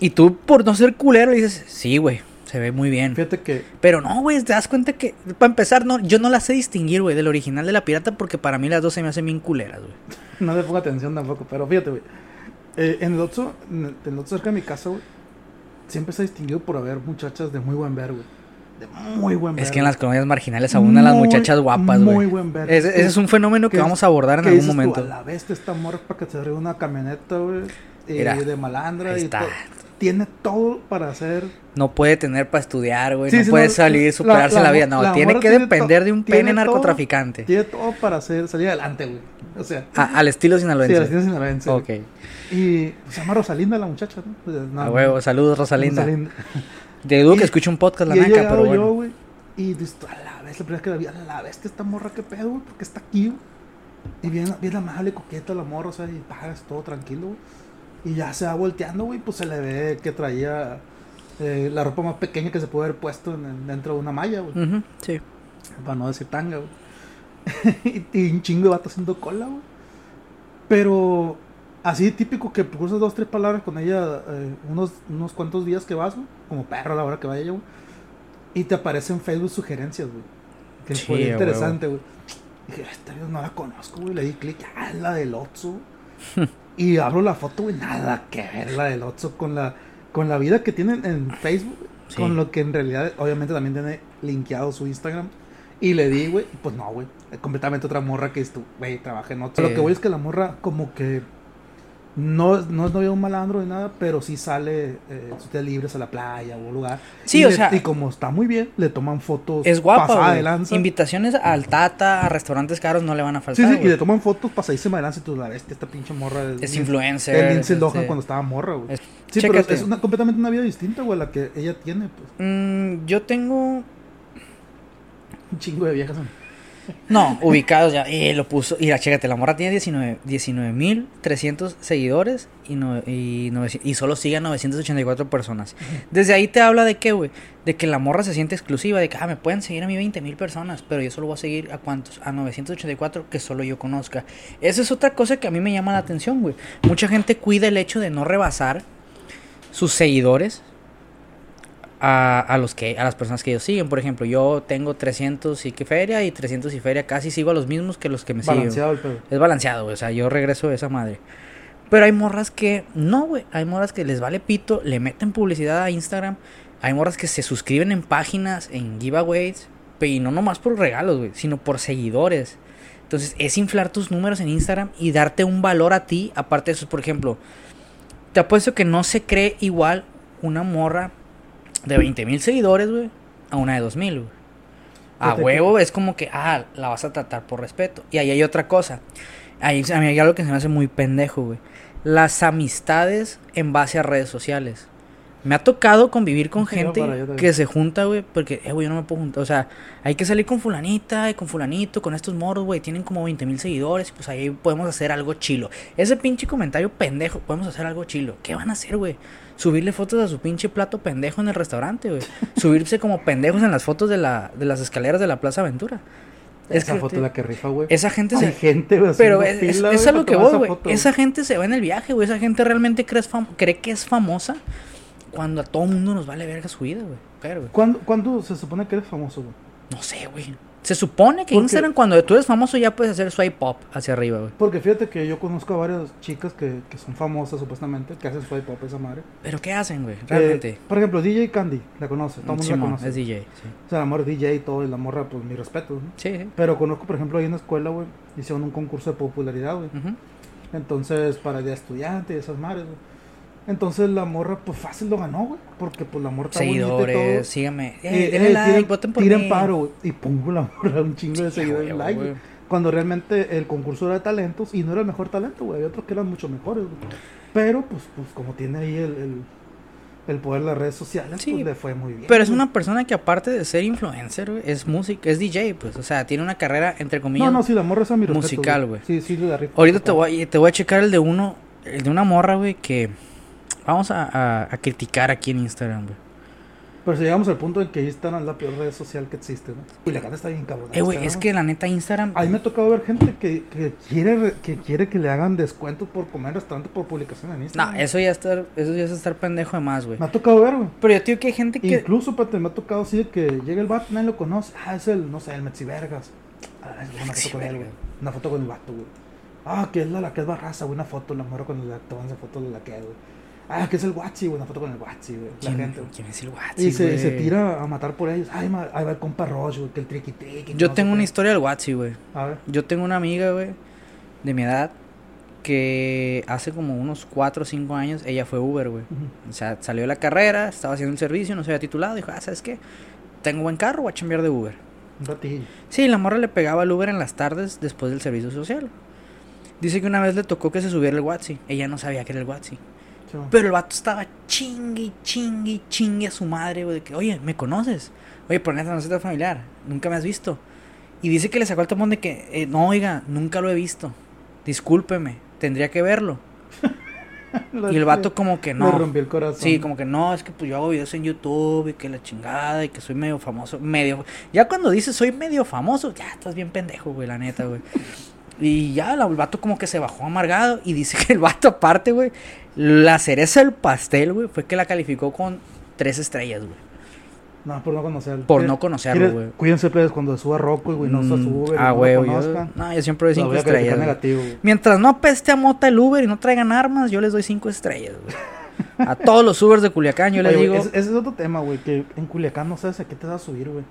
Y tú, por no ser culero, le dices, sí, güey, se ve muy bien. Fíjate que Pero no, güey, te das cuenta que, para empezar, no, yo no las sé distinguir, güey, del original de la pirata porque para mí las dos se me hacen bien culeras, güey. no le pongo atención tampoco, pero fíjate, güey. Eh, en el otro, en el, otro cerca de mi casa, güey, siempre se ha distinguido por haber muchachas de muy buen ver, güey. de muy buen Es ver, que en las colonias marginales abundan las muchachas guapas, güey. Muy buen ver. Ese, ese es un fenómeno que, vamos a abordar en algún dices tú, momento. a la vez esta morra para que arriba una camioneta, güey. Y Mira, de malandra ahí y está. todo. Tiene todo para hacer. No puede tener para estudiar, güey. Sí, no sí, puede no, salir, superarse la, la vida. No, la tiene que depender de un pene todo- narcotraficante. Tiene todo para hacer, salir adelante, güey. O sea, Ah, al estilo sí, sinaloense. así es sinaloense, güey. ok. Y pues, se llama Rosalinda la muchacha, ¿no? Pues, no, A huevo, saludos Rosalinda. Rosalinda. (laughs) Te dudo que escuche un podcast la naca, pero bueno. yo, güey. Y dices, a la vez, la primera que la vi, a la vez, esta morra, qué pedo, güey, porque está aquí, güey. Y bien, bien amable, coqueta la morra, o sea, y pagas todo tranquilo, güey. Y ya se va volteando, güey, pues se le ve que traía eh, la ropa más pequeña que se puede haber puesto en dentro de una malla, güey. Sí. Para no decir tanga, güey. (laughs) y, y un chingo de vato haciendo cola, güey. Pero así típico que cruzas dos, tres palabras con ella eh, unos, unos cuantos días que vas, güey. Como perro a la hora que vaya, güey. Y te aparecen en Facebook sugerencias, güey. Que Sí, fue a interesante, güey. Dije, esta no la conozco, güey. Le di clic, ah, es la del Otso. (laughs) y abro la foto, güey. Nada que ver la del Otso con la, con la vida que tienen en Facebook. Sí. Con lo que en realidad, obviamente, también tiene linkeado su Instagram. Y le di, güey, y pues no, güey. es Completamente otra morra que esto, güey, trabaja en otro. Sí. Lo que voy es que la morra, como que. No, no es novia de un malandro ni nada, pero sí sale eh, días libres a la playa o un lugar. Sí, Y o le- sea- Y como está muy bien, le toman fotos. Es guapa, de lanza. Invitaciones al Tata, a restaurantes caros no le van a Sí, faltar, sí, y güey. le toman fotos pasadísima de lanza y tú la ves, esta pinche morra. Es influencer, El Lindsay es, Lohan este, cuando estaba morra, güey. Es- Sí, pero es una, completamente una vida distinta, güey, a la que ella tiene, pues. Mm, yo tengo Un chingo de viejas. No, ubicados ya. Y lo puso. Mira, chécate, la morra tiene 19 19.300 seguidores y, no, y, 900 y solo sigue a 984 personas. Desde ahí te habla de qué, güey. De que la morra se siente exclusiva. De que, ah, me pueden seguir a mí 20.000 personas. Pero yo solo voy a seguir a cuántos? A 984 que solo yo conozca. Esa es otra cosa que a mí me llama la atención, güey. Mucha gente cuida el hecho de no rebasar sus seguidores a, a los que a las personas que ellos siguen. Por ejemplo, yo tengo 300 y que feria y 300 y feria, casi sigo a los mismos que los que me siguen. Balanceado. Es balanceado, güey, o sea, yo regreso de esa madre. Pero hay morras que no, güey, hay morras que les vale pito, le meten publicidad a Instagram. Hay morras que se suscriben en páginas, en giveaways, y no nomás por regalos, güey, sino por seguidores. Entonces, es inflar tus números en Instagram y darte un valor a ti. Aparte de eso, por ejemplo, te apuesto que no se cree igual una morra de 20 mil seguidores, güey, a una de 2 mil, güey. A huevo es como que, ah, la vas a tratar por respeto. Y ahí hay otra cosa. Ahí a mí hay algo que se me hace muy pendejo, güey. Las amistades en base a redes sociales. Me ha tocado convivir con Sí, gente para que se junta, güey, porque, eh, güey, yo no me puedo juntar. O sea, hay que salir con fulanita y con fulanito, con estos moros, güey. Tienen como 20 mil seguidores y pues ahí podemos hacer algo chilo. Ese pinche comentario pendejo, podemos hacer algo chilo. ¿Qué van a hacer, güey? Subirle fotos a su pinche plato pendejo en el restaurante, güey. Subirse como pendejos en las fotos de, la, de las escaleras de la Plaza Aventura. Esa que foto la que rifa, güey. Esa gente Hay se... gente, güey, Pero es, fila, es a lo que voy, güey. Esa gente se va en el viaje, güey. Esa gente realmente cree, fam- cree que es famosa cuando a todo mundo nos vale verga su vida, güey. ¿Cuándo, ¿Cuándo se supone que eres famoso, güey? No sé, güey. Se supone que Porque- Instagram, cuando tú eres famoso, ya puedes hacer swipe up hacia arriba, güey. Porque fíjate que yo conozco a varias chicas que, que son famosas supuestamente, que hacen swipe up esa madre. Pero ¿qué hacen, güey? Realmente. Eh, por ejemplo, DJ Candy, la conoce, todo el mundo la conoce. es DJ, sí. O sea, la morra es DJ y todo, y la morra, pues mi respeto, ¿no? Sí, sí. Pero conozco, por ejemplo, ahí en la escuela, güey, hicieron un concurso de popularidad, güey. Entonces, para el día estudiante y esas madres, güey. Entonces la morra, pues fácil lo ganó, güey. Porque pues la morra está bonita y todo. Seguidores, síganme. Eh, Eh, eh, like, tiren, voten por tiren mí. paro, güey. Y pongo la morra un chingo de seguidores en güey, like, güey. güey. Cuando realmente el concurso era de talentos y no era el mejor talento, güey. Había otros que eran mucho mejores, güey. Pero, pues, pues como tiene ahí el, el, el poder de las redes sociales, Sí, pues le fue muy bien. Pero es una persona que aparte de ser influencer, güey, es música, es DJ, pues. O sea, tiene una carrera, entre comillas. No, no, sí, la morra es a mi respeto, musical, güey. Sí, sí, le da. Ahorita te voy, te voy a checar el de uno, el de una morra, güey, que vamos a, a- a criticar aquí en Instagram, güey. Pero si llegamos al punto en que Instagram es la peor red social que existe, ¿no? Y la cara está bien cabrón. Eh, güey, es que la neta Instagram... A mí me ha tocado ver gente que, que quiere re- que quiere que le hagan descuentos por comer en restaurante por publicación en No, Instagram. eso ya estar, eso ya es estar pendejo de más, güey. Me ha tocado ver, güey. Pero yo te digo que hay gente que... Incluso, pate, me ha tocado así de que llega el vato, nadie lo conoce. Ah, es el, no sé, el Metzi Vergas. Ah, es una foto con él, güey. Una foto con el vato, güey. Ah, que es la, la que es barraza, güey. Una foto, la muero con la toman esa foto de la que es, güey. Ah, que es el Watsi, güey. Una foto con el Watsi, güey. La ¿Quién, gente, güey. quién es el Watsi, Y se, tira a matar por ellos. Ay, ma, ahí va el compa Roche, güey. Que el triqui triqui. Yo no tengo una qué. historia del Watsi, güey. A ver. Yo tengo una amiga, güey, de mi edad, que hace como unos 4 o 5 años ella fue Uber, güey. O sea, salió de la carrera, estaba haciendo un servicio, no se había titulado, dijo, ah, ¿sabes qué? Tengo buen carro, voy a chambear de Uber. Un ratillo. Sí, la morra le pegaba al Uber en las tardes después del servicio social. Dice que una vez le tocó que se subiera el Watsi. Ella no sabía que era el Watsi. Sí. Pero el vato estaba chingue, chingue, chingue a su madre, güey. De que, oye, ¿me conoces? Oye, por neta, no soy tan familiar. Nunca me has visto. Y dice que le sacó el tapón de que, eh, no, oiga, nunca lo he visto. Discúlpeme, tendría que verlo. (laughs) Y el vato como que no. rompió el corazón. Sí, como que no, es que pues yo hago videos en YouTube y que la chingada y que soy medio famoso. Medio. Ya cuando dices soy medio famoso, ya estás bien pendejo, güey, la neta, güey. (laughs) Y ya el vato como que se bajó amargado y dice (laughs) que el vato aparte, güey, la cereza del pastel, güey, fue que la calificó con tres estrellas, güey. No, por no conocerlo. Por ¿Qué- no conocerlo, güey. Cuídense, plebes, cuando suba Rocco, güey, no se Mm, sube. Ah, no güey, lo yo, no, yo siempre doy Lo cinco voy a calificar estrellas. negativo. Mientras no apeste a mota el Uber y no traigan armas, yo les doy cinco estrellas, güey. A todos los Ubers de Culiacán yo les digo... ese es otro tema, güey, que en Culiacán no sabes a qué te vas a subir, güey.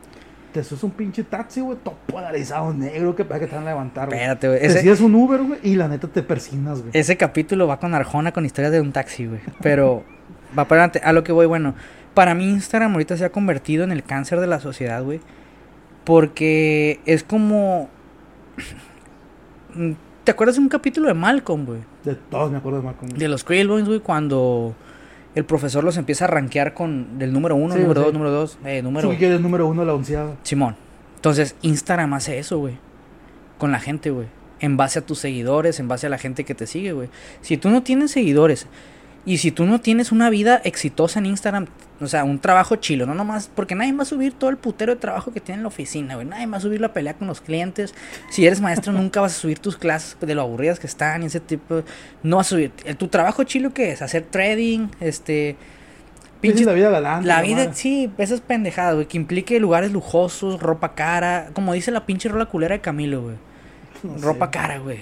Te subes un pinche taxi, güey, todo polarizado, negro, que para que te van a levantar, güey. Espérate, güey. Te Ese, decides un Uber, güey, y la neta te persignas, güey. ese capítulo va con Arjona con historias de un taxi, güey. Pero (laughs) va para adelante. A lo que voy, bueno. Para mí Instagram ahorita se ha convertido en el cáncer de la sociedad, güey. Porque es como... ¿Te acuerdas de un capítulo de Malcolm, güey? De todos me acuerdo de Malcolm. De los Krillboys, güey, cuando el profesor los empieza a rankear con el número uno, Sí, número sí. dos, número dos, eh, número... Sí, eres número uno la onceada. Simón. Entonces, Instagram hace eso, güey. Con la gente, güey. En base a tus seguidores, en base a la gente que te sigue, güey. Si tú no tienes seguidores y si tú no tienes una vida exitosa en Instagram, o sea, un trabajo chilo, no nomás, porque nadie va a subir todo el putero de trabajo que tiene en la oficina, güey. Nadie va a subir la pelea con los clientes. Si eres maestro, (laughs) nunca vas a subir tus clases de lo aburridas que están y ese tipo. No vas a subir. Tu trabajo chilo, ¿qué es? Hacer trading, este. Pinche la vida galante. La vida, madre. sí, esas pendejadas, güey, que implique lugares lujosos, ropa cara, como dice la pinche rola culera de Camilo, güey. (laughs) No sé. ropa cara, güey.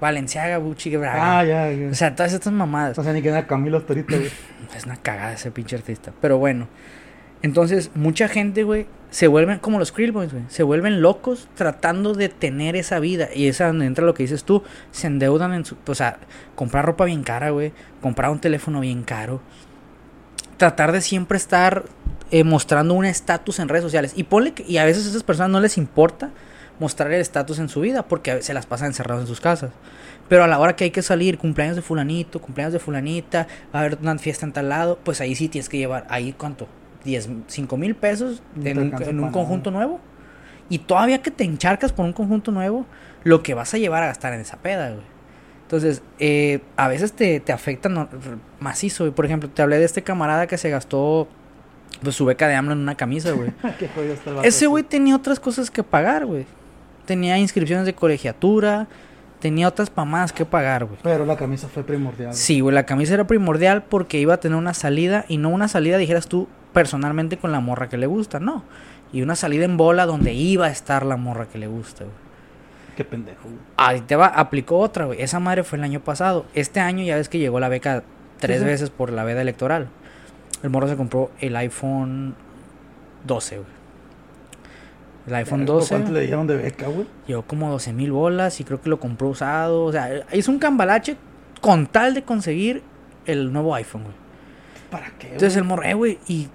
Valenciaga, Gucci, Braga. Ah, ya, ya. o sea, todas estas mamadas. No sé ni quién era Camilo hasta ahorita, güey. (clears throat) Es una cagada ese pinche artista. Pero bueno. Entonces, mucha gente, güey, se vuelven como los Krillboys, güey. Se vuelven locos tratando de tener esa vida. Y es a donde entra lo que dices tú. Se endeudan en su. O sea, comprar ropa bien cara, güey. Comprar un teléfono bien caro. Tratar de siempre estar eh, mostrando un estatus en redes sociales. Y ponle que. Y a veces a esas personas no les importa mostrar el estatus en su vida. Porque se las pasan encerrados en sus casas. Pero a la hora que hay que salir, cumpleaños de fulanito, cumpleaños de fulanita, va a haber una fiesta en tal lado, pues ahí sí tienes que llevar, ahí cuánto, 10, 5 mil pesos en un, en conjunto nuevo. Y todavía que te encharcas por un conjunto nuevo, lo que vas a llevar a gastar en esa peda, güey. Entonces, eh, a veces te, te afecta no- macizo, güey. Por ejemplo, te hablé de este camarada que se gastó pues, su beca de AMLO en una camisa, güey. (laughs) Ese güey tenía otras cosas que pagar, güey. Tenía inscripciones de colegiatura, tenía otras pamadas que pagar, güey. Pero la camisa fue primordial. Sí, güey, la camisa era primordial porque iba a tener una salida y no una salida, dijeras tú, personalmente con la morra que le gusta, no. Y una salida en bola donde iba a estar la morra que le gusta, güey. Qué pendejo, güey. Ahí te va, aplicó otra, güey. Esa madre fue el año pasado. Este año ya ves que llegó la beca tres Sí, sí. veces por la veda electoral. El morro se compró el iPhone 12, güey. El iPhone Verga, 12 ¿Cuánto le dieron de beca, güey? llevó como 12 mil bolas y creo que lo compró usado. O sea, hizo un cambalache con tal de conseguir el nuevo iPhone, güey. ¿Para qué, Entonces el morro, eh, güey, y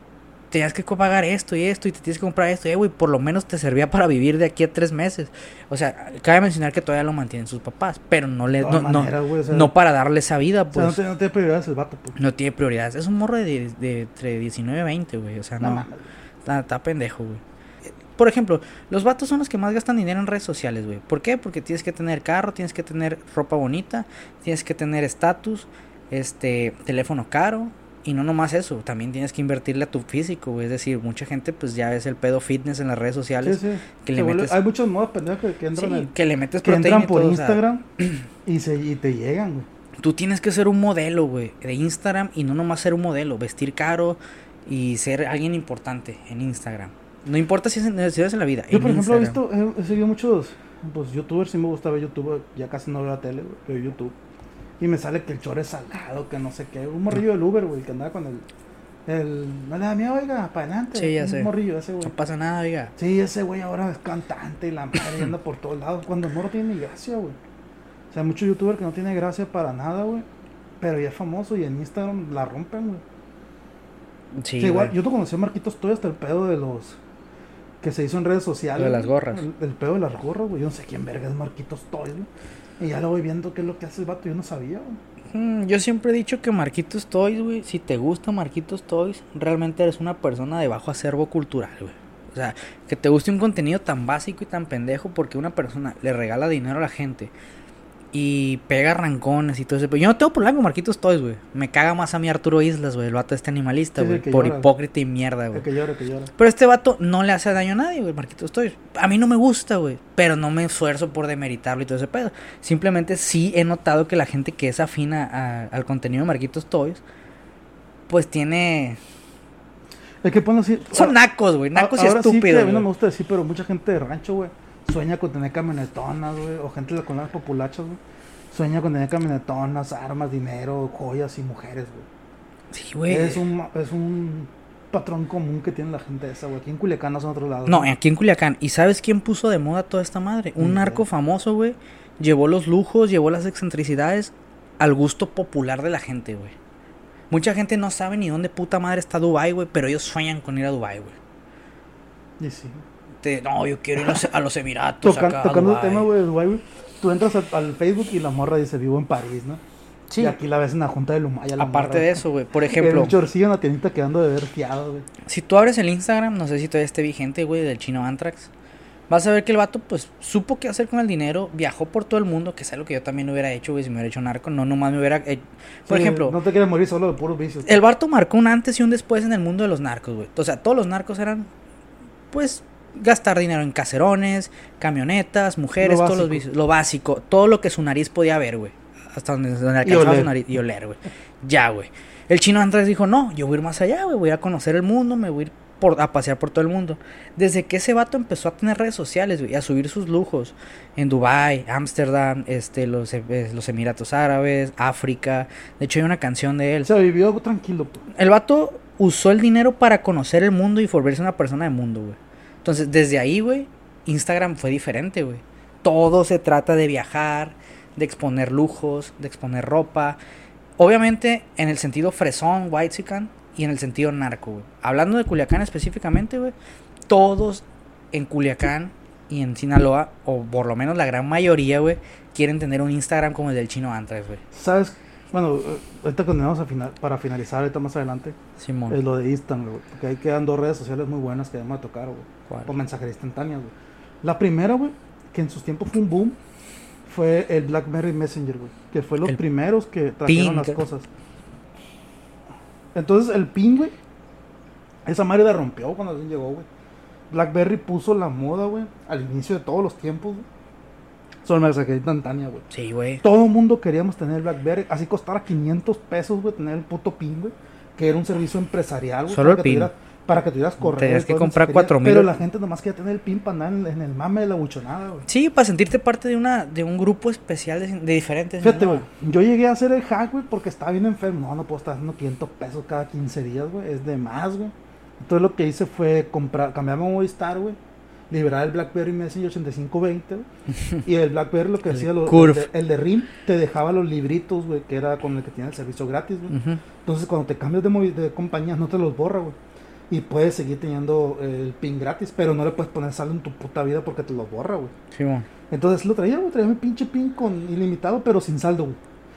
tenías que pagar esto y esto y te tienes que comprar esto, eh, güey, por lo menos te servía para vivir de aquí a tres meses. O sea, cabe mencionar que todavía lo mantienen sus papás, pero no le, no, no, o sea, no para darle esa vida, O sea, no pues. tiene, no tiene prioridades el vato, pues. No tiene prioridades. Es un morro de, de entre 19 y 20, güey. O sea, No, no, está, está pendejo, güey. Por ejemplo, los vatos son los que más gastan dinero en redes sociales, güey. ¿Por qué? Porque tienes que tener carro, tienes que tener ropa bonita, tienes que tener estatus, este, teléfono caro. Y no nomás eso, también tienes que invertirle a tu físico, güey. Es decir, mucha gente pues ya ves el pedo fitness en las redes Sí, sociales. sí. que Se le metes- Hay muchos modos pendejos que, que entran, Sí, en- que le metes que proteína entran y por todo, o sea, Instagram (clears throat) y, se, y te llegan, güey. Tú tienes que ser un modelo, güey, de Instagram y no nomás ser un modelo, vestir caro y ser alguien importante en Instagram. No importa si es en, si es en la vida. Yo, por ejemplo, he visto, he, he seguido muchos pues, youtubers, sí me gusta ver YouTube, ya casi no veo la tele, veo YouTube. Y me sale que el chore es salado, que no sé qué. Un morrillo del Uber, güey, que andaba con el. El. No le da miedo, oiga, para adelante. Sí, ya un sé. morrillo, ese güey. No pasa nada, oiga. Sí, ese güey ahora es cantante y la madre y anda por todos lados. Cuando el morro tiene gracia, güey. O sea, muchos youtubers que no tiene gracia para nada, güey. Pero ya es famoso y en Instagram la rompen, güey. Sí, Sí, igual, yo te conocí a Marquitos Toy hasta el pedo de los que se hizo en redes sociales. Lo de las gorras. El, el pedo de las gorras, güey. Yo no sé quién verga es Marquitos Toy, güey. Y ya lo voy viendo qué es lo que hace el vato. Yo no sabía, güey. Mm, Yo siempre he dicho que Marquitos Toys, güey, si te gusta Marquitos Toys, realmente eres una persona de bajo acervo cultural, güey. O sea, que te guste un contenido tan básico y tan pendejo porque una persona le regala dinero a la gente y pega rancones y todo eso. Pero yo no tengo problema con Marquitos Toys, güey. Me caga más a mí Arturo Islas, güey, el vato este animalista, sí, güey, por llora. hipócrita y mierda, güey. Pero este vato no le hace daño a nadie, güey, Marquitos Toys. A mí no me gusta, güey. Pero no me esfuerzo por demeritarlo y todo ese pedo. Simplemente sí he notado que la gente que es afina a- al contenido de Marquitos Toys, pues tiene... El que pone así. Son nacos, güey. Nacos y ahora sí que estúpidos. a mí no me gusta decir, pero mucha gente de rancho, güey, sueña con tener camionetonas, güey. O gente de con las populachas, güey. Sueña con tener camionetonas, armas, dinero, joyas y mujeres, güey. Sí, güey. Es un, es un patrón común que tiene la gente esa, güey. Aquí en Culiacán no son otros lados. No, aquí en Culiacán. ¿Y sabes quién puso de moda toda esta madre? Un Ni narco famoso, güey. Llevó los lujos, llevó las excentricidades al gusto popular de la gente, güey. Mucha gente no sabe ni dónde puta madre está Dubai, güey, pero ellos sueñan con ir a Dubai, güey. Y sí. Te- no, yo quiero ir a los, a los Emiratos acá, tocando el tema, güey, güey. Tú entras al, al Facebook y la morra dice, vivo en París, ¿no? Sí. Y aquí la ves en la junta de Lumaya. la Aparte morra, de eso, güey, por El ejemplo, chorcillo en la tiendita quedando de ver fiado, güey. si tú abres el Instagram, no sé si todavía esté vigente, güey, del chino Antrax, vas a ver que el vato, pues, supo qué hacer con el dinero, viajó por todo el mundo, que es algo que yo también hubiera hecho, güey, si me hubiera hecho narco, no nomás me hubiera... eh, Por Sí, ejemplo, No te quieres morir solo de puros vicios. el vato marcó un antes y un después en el mundo de los narcos, güey. O sea, todos los narcos eran, pues, gastar dinero en caserones, camionetas, mujeres, Lo todos los vicios. Lo básico, todo lo que su nariz podía ver, güey. Hasta donde, donde alcanzaba su nariz y oler, güey. Ya, güey. El chino Andrés dijo, no, yo voy a ir más allá, güey. Voy a ir a conocer el mundo, me voy a ir por, a pasear por todo el mundo. Desde que ese vato empezó a tener redes sociales, güey, a subir sus lujos en Dubai, Ámsterdam, este, los, eh, los Emiratos Árabes, África. De hecho, hay una canción de él. O sea, vivió tranquilo. El vato usó el dinero para conocer el mundo y volverse una persona de mundo, güey. Entonces, desde ahí, güey, Instagram fue diferente, güey. Todo se trata de viajar, de exponer lujos, de exponer ropa. Obviamente, en el sentido fresón, whitezican, y en el sentido narco, güey. Hablando de Culiacán específicamente, güey, todos en Culiacán y en Sinaloa, o por lo menos la gran mayoría, güey, quieren tener un Instagram como el del chino Antrax, güey. ¿Sabes? Bueno, eh, ahorita continuamos a final, para finalizar, ahorita más adelante, Simón. es lo de Instagram, güey. Porque ahí quedan dos redes sociales muy buenas que vamos a tocar, güey. O mensajería instantánea, güey. La primera, güey, que en sus tiempos fue un boom, fue el BlackBerry Messenger, güey. Que fue los El primeros que trajeron ping. las cosas. Entonces, el ping, güey, esa madre la rompió cuando llegó, güey. BlackBerry puso la moda, güey, al inicio de todos los tiempos, güey. Sobre mensajería instantánea, güey. Sí, güey. Todo el mundo queríamos tener BlackBerry. Así costara 500 pesos, güey, tener el puto PIN, güey. Que era un servicio empresarial, güey. Solo el PIN. Para que tuvieras correo. Tenías que comprar mensajería, 4,000. Pero la gente nomás quería tener el PIN para andar en, en el mame de la buchonada, güey. Sí, para sentirte parte de una de un grupo especial de, de diferentes. Fíjate, ¿no? güey. Yo llegué a hacer el hack, güey, porque estaba bien enfermo. No, no puedo estar haciendo 500 pesos cada 15 días, güey. Es de más, güey. Entonces lo que hice fue comprar, cambiarme a Movistar, güey. Liberar el BlackBerry Messenger 8520, güey. Y el BlackBerry lo que (laughs) hacía, el, de, el de RIM, te dejaba los libritos, güey, que era con el que tenía el servicio gratis, güey. Entonces cuando te cambias de, movi- de compañía no te los borra, güey. Y puedes seguir teniendo el pin gratis, pero no le puedes poner saldo en tu puta vida porque te lo borra, güey. Simón. Entonces lo traía, güey, traía mi pinche pin con ilimitado, pero sin saldo, güey.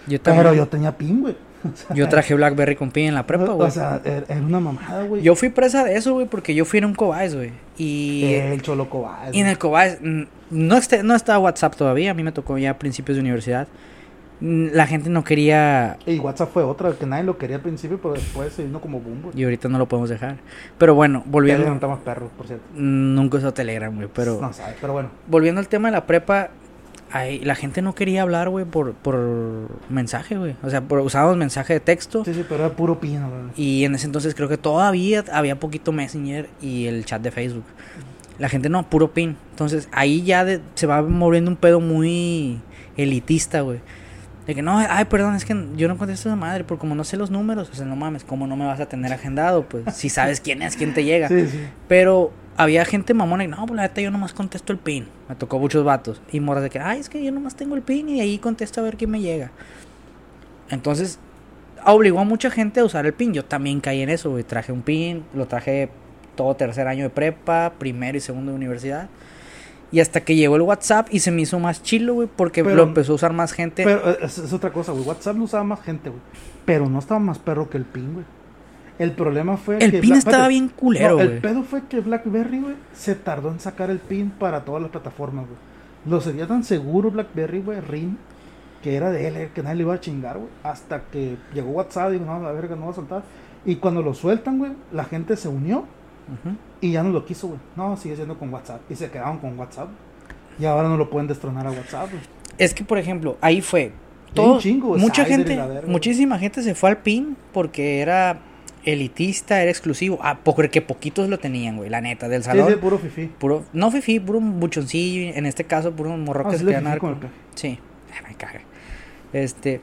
Yo también. Pero yo tenía pin, güey. O (laughs) sea, Yo traje Blackberry con pin en la prepa, güey. O sea, era era una mamada, güey. yo fui presa de eso, güey, porque yo fui en un Cobáis, güey. Y, El choloco va. y en el Cobáis mm, no, este, no estaba WhatsApp todavía. A mí me tocó ya a principios de universidad. La gente no quería. Y WhatsApp fue otra, que nadie lo quería al principio, pero después se vino como boom, güey. Y ahorita no lo podemos dejar. Pero bueno, volviendo. levantamos perros, por cierto. Nunca usó Telegram, güey. Pero. No sabes, pero bueno. volviendo al tema de la prepa, ahí, la gente no quería hablar, güey, por, por mensaje, güey. O sea, por, usábamos mensaje de texto. Sí, sí, pero era puro pin, güey. Y en ese entonces creo que todavía había poquito Messenger y el chat de Facebook. La gente no, puro pin. Entonces ahí ya de- se va moviendo un pedo muy elitista, güey. De que no, ay, perdón, es que yo no contesto a esa madre, porque como no sé los números, o sea, no mames, ¿cómo no me vas a tener agendado? Pues si sabes quién es, quién te llega. Sí, sí. Pero había gente mamona y no, pues la neta yo nomás contesto el pin. Me tocó muchos vatos. Y morras de que, ay, es que yo nomás tengo el pin y ahí contesto a ver quién me llega. Entonces, obligó a mucha gente a usar el pin. Yo también caí en eso, güey. Traje un pin, lo traje todo tercer año de prepa, primero y segundo de universidad. Y hasta que llegó el WhatsApp y se me hizo más chilo, güey, porque Pero- lo empezó a usar más gente. Pero eh, es, es otra cosa, güey. WhatsApp lo usaba más gente, güey. Pero no estaba más perro que el pin, güey. El problema fue el que pin Bla- estaba bien culero, No, güey. el pedo fue que BlackBerry, güey, se tardó en sacar el pin para todas las plataformas, güey. Lo sería tan seguro BlackBerry, güey, RIM, que era de él, eh, que nadie le iba a chingar, güey. Hasta que llegó WhatsApp y dijo, no, la verga, no va a soltar. Y cuando lo sueltan, güey, la gente se unió y ya no lo quiso, güey. No, sigue siendo con WhatsApp. Y se quedaron con WhatsApp. Y ahora no lo pueden destronar a WhatsApp, güey. Es que, por ejemplo, ahí fue. Todo, chingo, mucha gente, muchísima gente se fue al PIN porque era elitista, era exclusivo. Ah, porque poquitos lo tenían, güey, la neta, del Sí, salón. sí, puro fifi. Puro, no fifi, puro buchoncillo, en este caso, puro morro Ah, que sí se fifí. Sí, Ay, me caga. Este.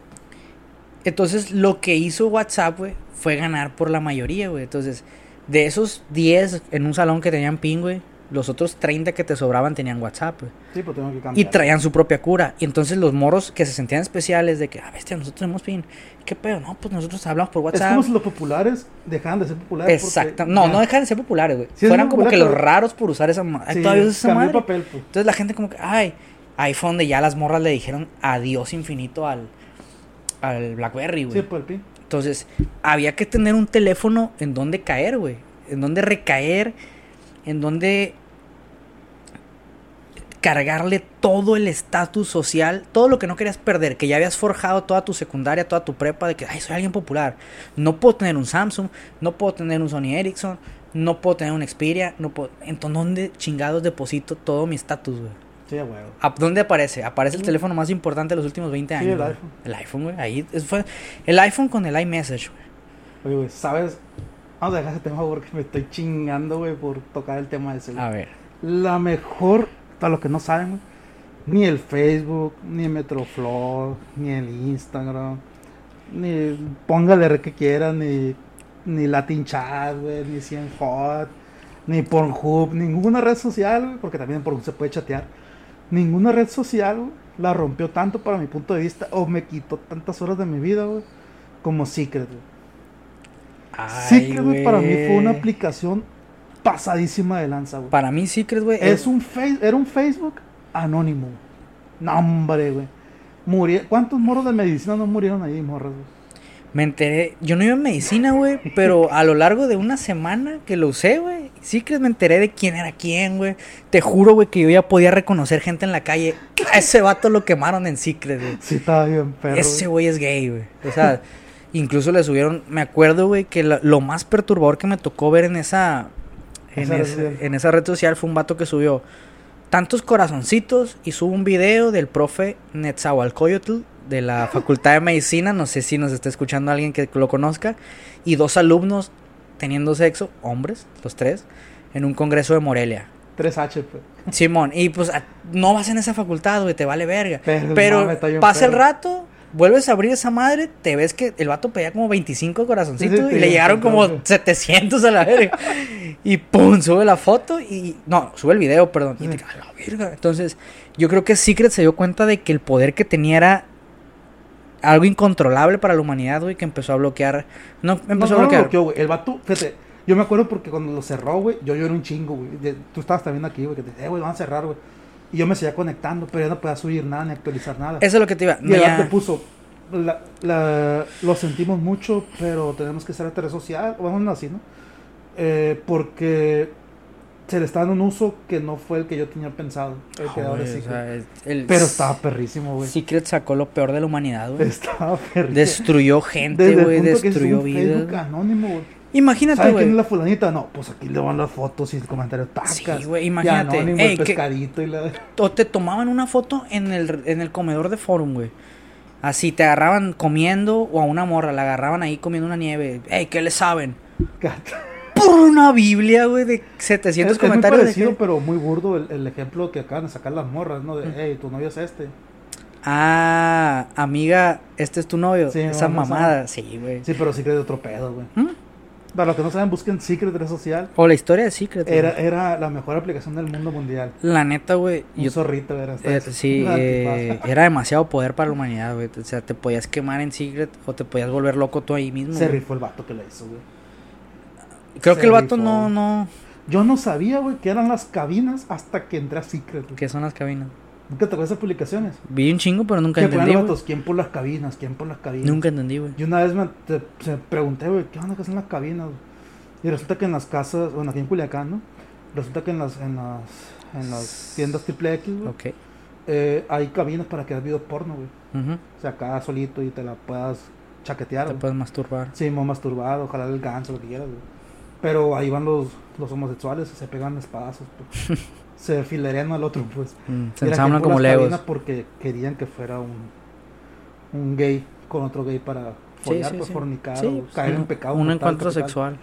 Entonces, lo que hizo WhatsApp, güey, fue ganar por la mayoría, güey. Entonces, de esos 10 en un salón que tenían pin, güey, los otros 30 que te sobraban tenían WhatsApp, güey. Sí, pues tengo que Y traían su propia cura. Y entonces los morros que se sentían especiales de que, ah, bestia, nosotros tenemos pin. ¿Qué pedo? No, pues nosotros hablamos por Es WhatsApp. como si los populares dejaran de ser populares. porque Exacto. No, ya- no dejan de ser populares, güey. Sí, es Fueran como que los raros por usar esa. Sí, todavía esa madre. el papel, pues. Entonces la gente como que, ay, ahí fue donde ya las morras le dijeron adiós infinito al, al Blackberry, güey. Sí, pues el pin. Entonces, había que tener un teléfono en donde caer, güey. En donde recaer, en donde cargarle todo el estatus social, todo lo que no querías perder, que ya habías forjado toda tu secundaria, toda tu prepa, de que, ay, soy alguien popular. No puedo tener un Samsung, no puedo tener un Sony Ericsson, no puedo tener un Xperia, no puedo... Entonces, ¿dónde chingados deposito todo mi estatus, güey? Sí. ¿A ¿Dónde aparece? Aparece el teléfono más importante de los últimos 20 Sí, años. el güey. iPhone. El iPhone, güey. Ahí fue el iPhone con el iMessage, güey. Oye, güey, ¿sabes? Vamos a dejar ese tema porque me estoy chingando, güey, por tocar el tema ese. güey. A ver. La mejor, para los que no saben, güey, ni el Facebook, ni el Metroflog, ni el Instagram, ni póngale re que quieran, ni, ni Latin Chat, güey, ni 100 Hot, ni Pornhub, ninguna red social, güey, porque también en Pornhub se puede chatear. Ninguna red social, güey, la rompió tanto para mi punto de vista, o me quitó tantas horas de mi vida, güey, como Secret, güey. Secret, güey, para mí fue una aplicación pasadísima de lanza, güey. Para mí, Secret, güey. Es un face, era un Facebook anónimo. No, hombre, güey. Muri- ¿Cuántos morros de medicina no murieron ahí, morros? Me enteré. Yo no iba en medicina, güey. pero a lo largo de una semana que lo usé, güey. Secret me enteré de quién era quién, güey. Te juro, güey, que yo ya podía reconocer gente en la calle. A ese vato lo quemaron en Secret, güey. Sí, estaba bien perro. Ese güey es gay, güey. O sea, (laughs) incluso le subieron. Me acuerdo, güey, que la- lo más perturbador que me tocó ver en esa. En, Esa red ese- social. en esa red social fue un vato que subió tantos corazoncitos y subo un video del profe Netzahualcoyotl de la (laughs) Facultad de Medicina. No sé si nos está escuchando alguien que lo conozca. Y dos alumnos teniendo sexo, hombres, los tres, en un congreso de Morelia. 3H, pues. Simón, y pues a- no vas en esa facultad, güey, te vale verga. Pero, pasa el rato, vuelves a abrir esa madre, te ves que el vato pedía como 25 corazoncitos Sí, sí, y le llegaron como sí. 700 a la verga. (laughs) y pum, sube la foto y. No, sube el video, perdón. Y te a la verga. Entonces, yo creo que Secret se dio cuenta de que el poder que tenía era algo incontrolable para la humanidad, güey, que empezó a bloquear. No, empezó no a lo bloquear. bloqueó, güey. El vato, fíjate, yo me acuerdo porque cuando lo cerró, güey, yo lloré un chingo, güey. Tú estabas también aquí, güey, que te eh, güey, van a cerrar, güey. Y yo me seguía conectando, pero ya no podía subir nada ni actualizar nada. Eso es lo que te iba. Y ya- vato puso, la, la- lo sentimos mucho, pero tenemos que ser red social, o vamos así, ¿no? Eh, porque se le está dando un uso que no fue el que yo tenía pensado. El que Ah, ahora sí o sea, el- pero estaba perrísimo, güey. Secret sacó lo peor de la humanidad, güey. (laughs) Estaba perrísimo. Destruyó gente, güey. Destruyó un vidas. Facebook anónimo, güey. Imagínate, ¿Saben quién es güey. la fulanita? No, pues aquí le van las fotos y comentarios tacas. Sí, güey, imagínate. anónimo, Ey, el que- pescadito y la... O te tomaban una foto en el, en el comedor de Forum, güey. Así, te agarraban comiendo o a una morra, la agarraban ahí comiendo una nieve. Ey, ¿qué le saben? Por una Biblia, güey, de 700 es, es muy comentarios. de parecido, que- pero muy burdo el, el ejemplo que acaban de sacar las morras, ¿no? De, hey, tu novio es este. Ah, amiga, este es tu novio. Sí, Esa a- mamada, sí, güey. Sí, pero Secret de otro pedo, güey. ¿Mm? Para los que no saben, busquen Secret red social. O la historia de Secret. güey. Era, era la mejor aplicación del mundo mundial. La neta, güey. Un yo- zorrito era. eh, sí, (laughs) eh, era demasiado poder para la humanidad, güey. O sea, te podías quemar en Secret o te podías volver loco tú ahí mismo. Se güey. rifó el vato que le hizo, güey. Creo se que el vato rifó, no, no. Yo no sabía, güey, que eran las cabinas hasta que entré a Secret. güey. ¿Qué son las cabinas? ¿Nunca te ves esas publicaciones? Vi un chingo, pero nunca entendí. vatos, ¿quién por las cabinas? ¿Quién por las cabinas? Nunca entendí, güey. Y una vez me te- se pregunté, güey, ¿qué onda que son las cabinas? Y resulta que en las casas, bueno, aquí en Culiacán, ¿no? Resulta que en las, en las, en las tiendas triple X, güey, Ok. eh, hay cabinas para que hagas video porno, güey. Ujú. O sea, acá solito y te la puedas chaquetear, Te güey. puedes masturbar. Sí, más masturbado, jalar el ganso, lo que quieras, güey. Pero ahí van los, los homosexuales y se pegan espadazos, pues. (laughs) se filerean al otro, pues. Mm, Se ensamblan como legos. porque querían que fuera un, un gay con otro gay para follar, sí, pues sí. fornicar o pues, caer en pecado. Un encuentro sexual.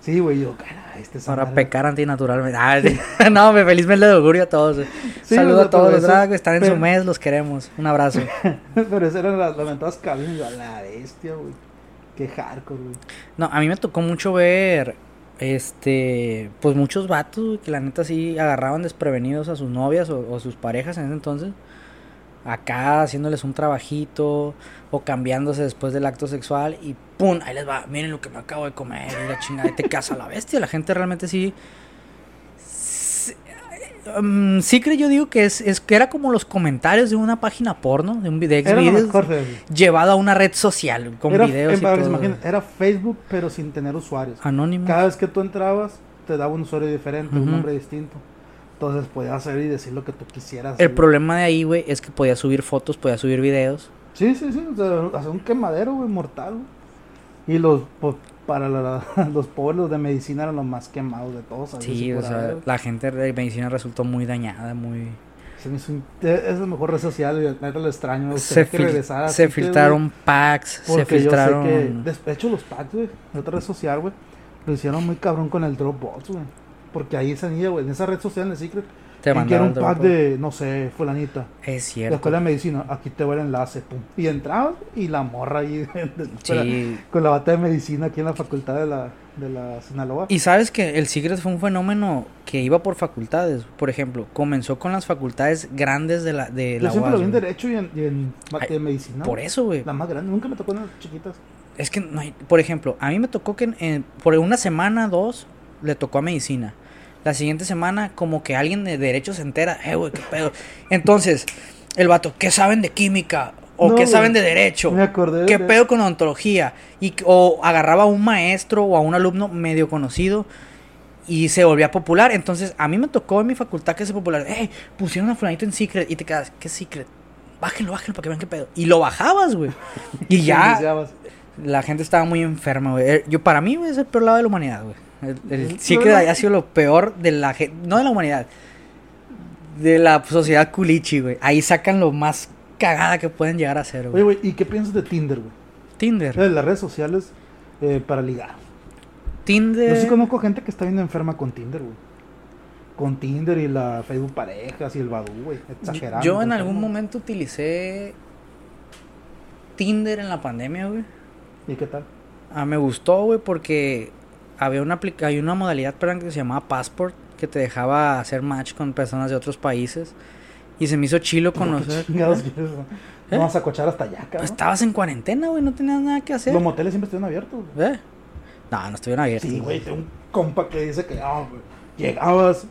Sí, güey, yo, cara, este es Para pecar antinaturalmente. Ah, (laughs) no, me feliz mes de augurio a todos. Sí, Saludo a todos pero los eso- drag, están en pero- su mes, los queremos. Un abrazo. (laughs) Pero esas eran las lamentadas cabinas, la bestia, güey. Qué hardcore, güey. No, a mí me tocó mucho ver, este, pues muchos vatos, que la neta sí agarraban desprevenidos a sus novias o, sus parejas en ese entonces. Acá haciéndoles un trabajito o cambiándose después del acto sexual y ¡pum! Ahí les va, miren lo que me acabo de comer la chingada, te (laughs) casa la bestia. La gente realmente. Sí, mm, sí creo yo digo que es, es que era como los comentarios de una página porno, de un video, llevado a una red social con era, videos y todo. era Facebook, pero sin tener usuarios. Anónimo. Cada vez que tú entrabas, te daba un usuario diferente, un nombre distinto. Entonces podías hacer y decir lo que tú quisieras. El güey. problema de ahí, güey, es que podía subir fotos, podía subir videos. Sí, sí, sí. O sea, hacer un quemadero, güey, mortal. güey. Y los, pues, para la- (laughs) los pobres, los de medicina eran los más quemados de todos. Sí, o sea, la gente de medicina resultó muy dañada, muy... Se me hizo un- es la mejor red social y neta lo extraño. Se, fil- regresara se así que, filtraron packs, se porque yo sé filtraron... que, de hecho, los packs, güey, de otra red social, güey, lo hicieron muy cabrón con el Dropbox, güey. Porque ahí esa niña, güey, en esa red social, en el Secret, Te mandaron un pack de, no sé, fulanita. Es La cierto. escuela de medicina, aquí te va el enlace, pum. Y entrabas y la morra ahí (laughs) Sí. con la bata de medicina aquí en la facultad de la, de la Sinaloa. Y sabes que el Secret fue un fenómeno que iba por facultades. Por ejemplo, comenzó con las facultades grandes de la de Yo la siempre lo vi en UAS, derecho y en, y en bate Ay, de medicina. Por eso, güey. La más grande, nunca me tocó en las chiquitas. Es que no hay, por ejemplo, a mí me tocó que en- en- por una semana, dos, le tocó a medicina. La siguiente semana, como que alguien de derecho se entera, eh, güey, qué pedo. Entonces, el vato, ¿qué saben de química? ¿O No, qué saben de derecho? Me acordé ¿Qué de- pedo con odontología? Y, o agarraba a un maestro o a un alumno medio conocido y se volvía popular. Entonces, a mí me tocó en mi facultad que se popular. ¡Eh! Pusieron a fulanito en secret y te quedas, ¿qué secret? Bájenlo, bájenlo para que vean qué pedo. Y lo bajabas, güey. (laughs) Y ya la gente estaba muy enferma, güey. Eh, Yo, para mí, güey, es el peor lado de la humanidad, güey. El, el Secret ha sido lo peor de la gente, no de la humanidad, de la sociedad culichi, güey. Ahí sacan lo más cagada que pueden llegar a ser, Oye, güey. güey, ¿y qué piensas de Tinder, güey? Tinder. Eh, Las redes sociales eh, para ligar. Tinder. Yo sí conozco gente que está bien enferma con Tinder, güey. Con Tinder y la Facebook Parejas y el Badu, güey. Exagerado. Yo en algún momento utilicé Tinder en la pandemia, güey. ¿Y qué tal? Ah, me gustó, güey, porque había una, hay una modalidad perdón, que se llamaba Passport, que te dejaba hacer match con personas de otros países. Y se me hizo chilo conocer. ¿Qué chingados? ¿Eh? Vamos a cochar hasta allá, Pues cabrón. estabas en cuarentena, güey, no tenías nada que hacer. Los moteles siempre estuvieron abiertos, güey. ¿Eh? No, no estuvieron abiertos. Sí, güey, tengo un compa que dice que ah, llegabas,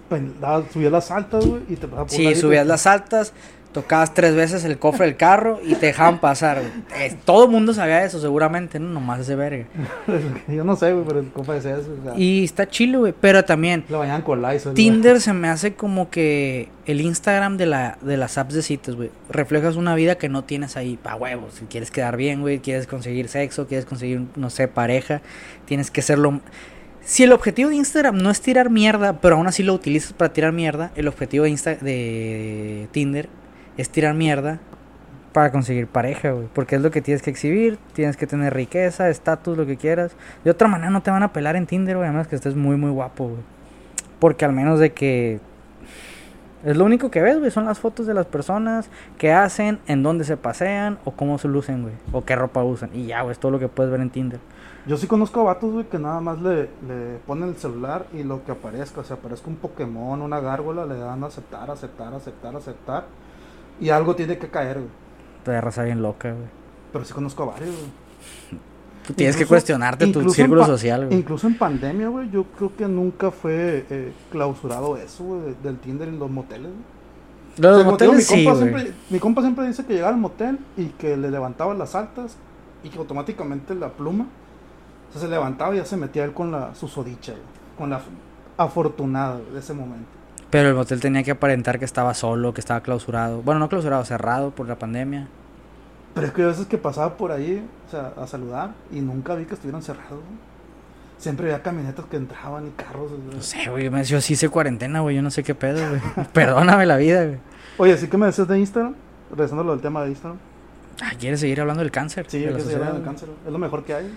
subías las altas, güey, y te pasabas por Sí, subías las altas, tocabas tres veces el cofre del carro y te dejaban pasar, güey. Eh, todo el mundo sabía eso, seguramente, ¿no? Nomás ese verga. (laughs) Yo no sé, güey, pero el compa decía eso. O sea, Y está chilo, güey, pero también... lo bañaban con güey. Tinder se me hace como que el Instagram de, la, de las apps de citas, güey. Reflejas una vida que no tienes ahí, pa' huevos. Si quieres quedar bien, güey, quieres conseguir sexo, quieres conseguir, no sé, pareja, tienes que serlo. Si el objetivo de Instagram no es tirar mierda, pero aún así lo utilizas para tirar mierda, el objetivo de, Insta de Tinder es tirar mierda para conseguir pareja, güey. Porque es lo que tienes que exhibir, tienes que tener riqueza, estatus, lo que quieras. De otra manera no te van a pelar en Tinder, güey, a menos que estés muy, muy guapo, güey. Porque al menos de que Es lo único que ves, güey, son las fotos de las personas, qué hacen, en dónde se pasean, o cómo se lucen, güey, o qué ropa usan. Y ya, güey, es todo lo que puedes ver en Tinder. Yo sí conozco a vatos, güey, que nada más le, le ponen el celular y lo que aparezca, o sea, aparezca un Pokémon, una gárgola, le dan a aceptar, aceptar, aceptar, aceptar. Y algo tiene que caer, güey. Te raza bien loca, güey. Pero sí conozco a varios, güey. Tú tienes que Incluso- cuestionarte tu círculo social, güey. Incluso en pandemia, güey, yo creo que nunca fue eh, clausurado eso, güey, de- del Tinder en los moteles. güey. Los O sea, moteles mi, sí, compa siempre, mi compa siempre dice que llegaba al motel y que le levantaban las altas y que automáticamente la pluma o sea, se levantaba y ya se metía él con la susodicha, güey, con la afortunada de ese momento. Pero el motel tenía que aparentar que estaba solo, que estaba clausurado. Bueno, no clausurado, cerrado por la pandemia. Pero es que a veces que pasaba por ahí, o sea, a saludar y nunca vi que estuvieran cerrados. Siempre había camionetas que entraban y carros. güey. No sé, güey, me- yo sí hice cuarentena, güey, yo no sé qué pedo, güey. (laughs) Perdóname la vida, güey. Oye, ¿sí que me decías de Instagram? Regresando a lo del tema de Instagram. Ah, ¿quieres seguir hablando del cáncer? Sí, de hay la que seguir hablando del cáncer. Es lo mejor que hay.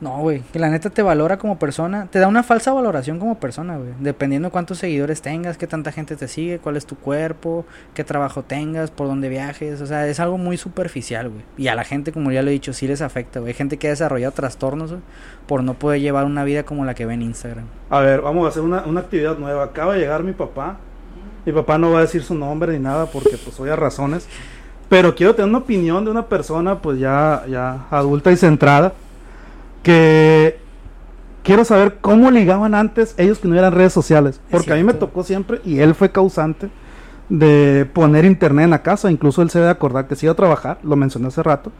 No, güey, que la neta te valora como persona, te da una falsa valoración como persona, güey, dependiendo cuántos seguidores tengas, qué tanta gente te sigue, cuál es tu cuerpo, qué trabajo tengas, por dónde viajes, o sea, es algo muy superficial, güey. Y a la gente, como ya lo he dicho, sí les afecta, güey. Hay gente que ha desarrollado trastornos, por no poder llevar una vida como la que ve en Instagram. A ver, vamos a hacer una, una actividad nueva. Acaba de llegar mi papá. Mi papá no va a decir su nombre ni nada porque pues oye razones. Pero quiero tener una opinión de una persona pues ya, ya adulta y centrada. Que quiero saber cómo ligaban antes ellos que no eran redes sociales. Porque a mí me tocó siempre y él fue causante de poner internet en la casa. Incluso él se debe acordar que se iba a trabajar, lo mencioné hace rato.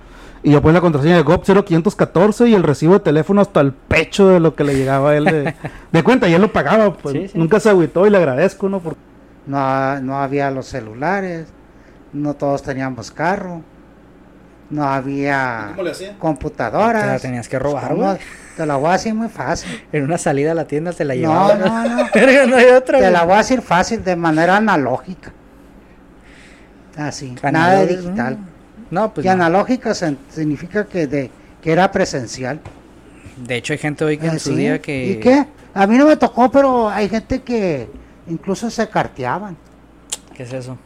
Y yo ponía la contraseña de GOP 0514 y el recibo de teléfono hasta el pecho de lo que le llegaba a él de, (laughs) de cuenta. Y él lo pagaba, pues Sí, sí. nunca se agüitó y le agradezco, ¿no? Por- No, no había los celulares, no todos teníamos carro, no había le computadoras. Te la tenías que robar. Te la voy a decir muy fácil. En una salida a la tienda te la No, llevaban. no, no. (laughs) No hay otra, Te la voy a decir fácil, de manera analógica. Así, nada de digital. No, pues y no. analógica significa que, de, que era presencial. De hecho, hay gente hoy que en Ah, su ¿sí? día que... ¿Y qué? A mí no me tocó, pero hay gente que incluso se carteaban. ¿Qué es eso?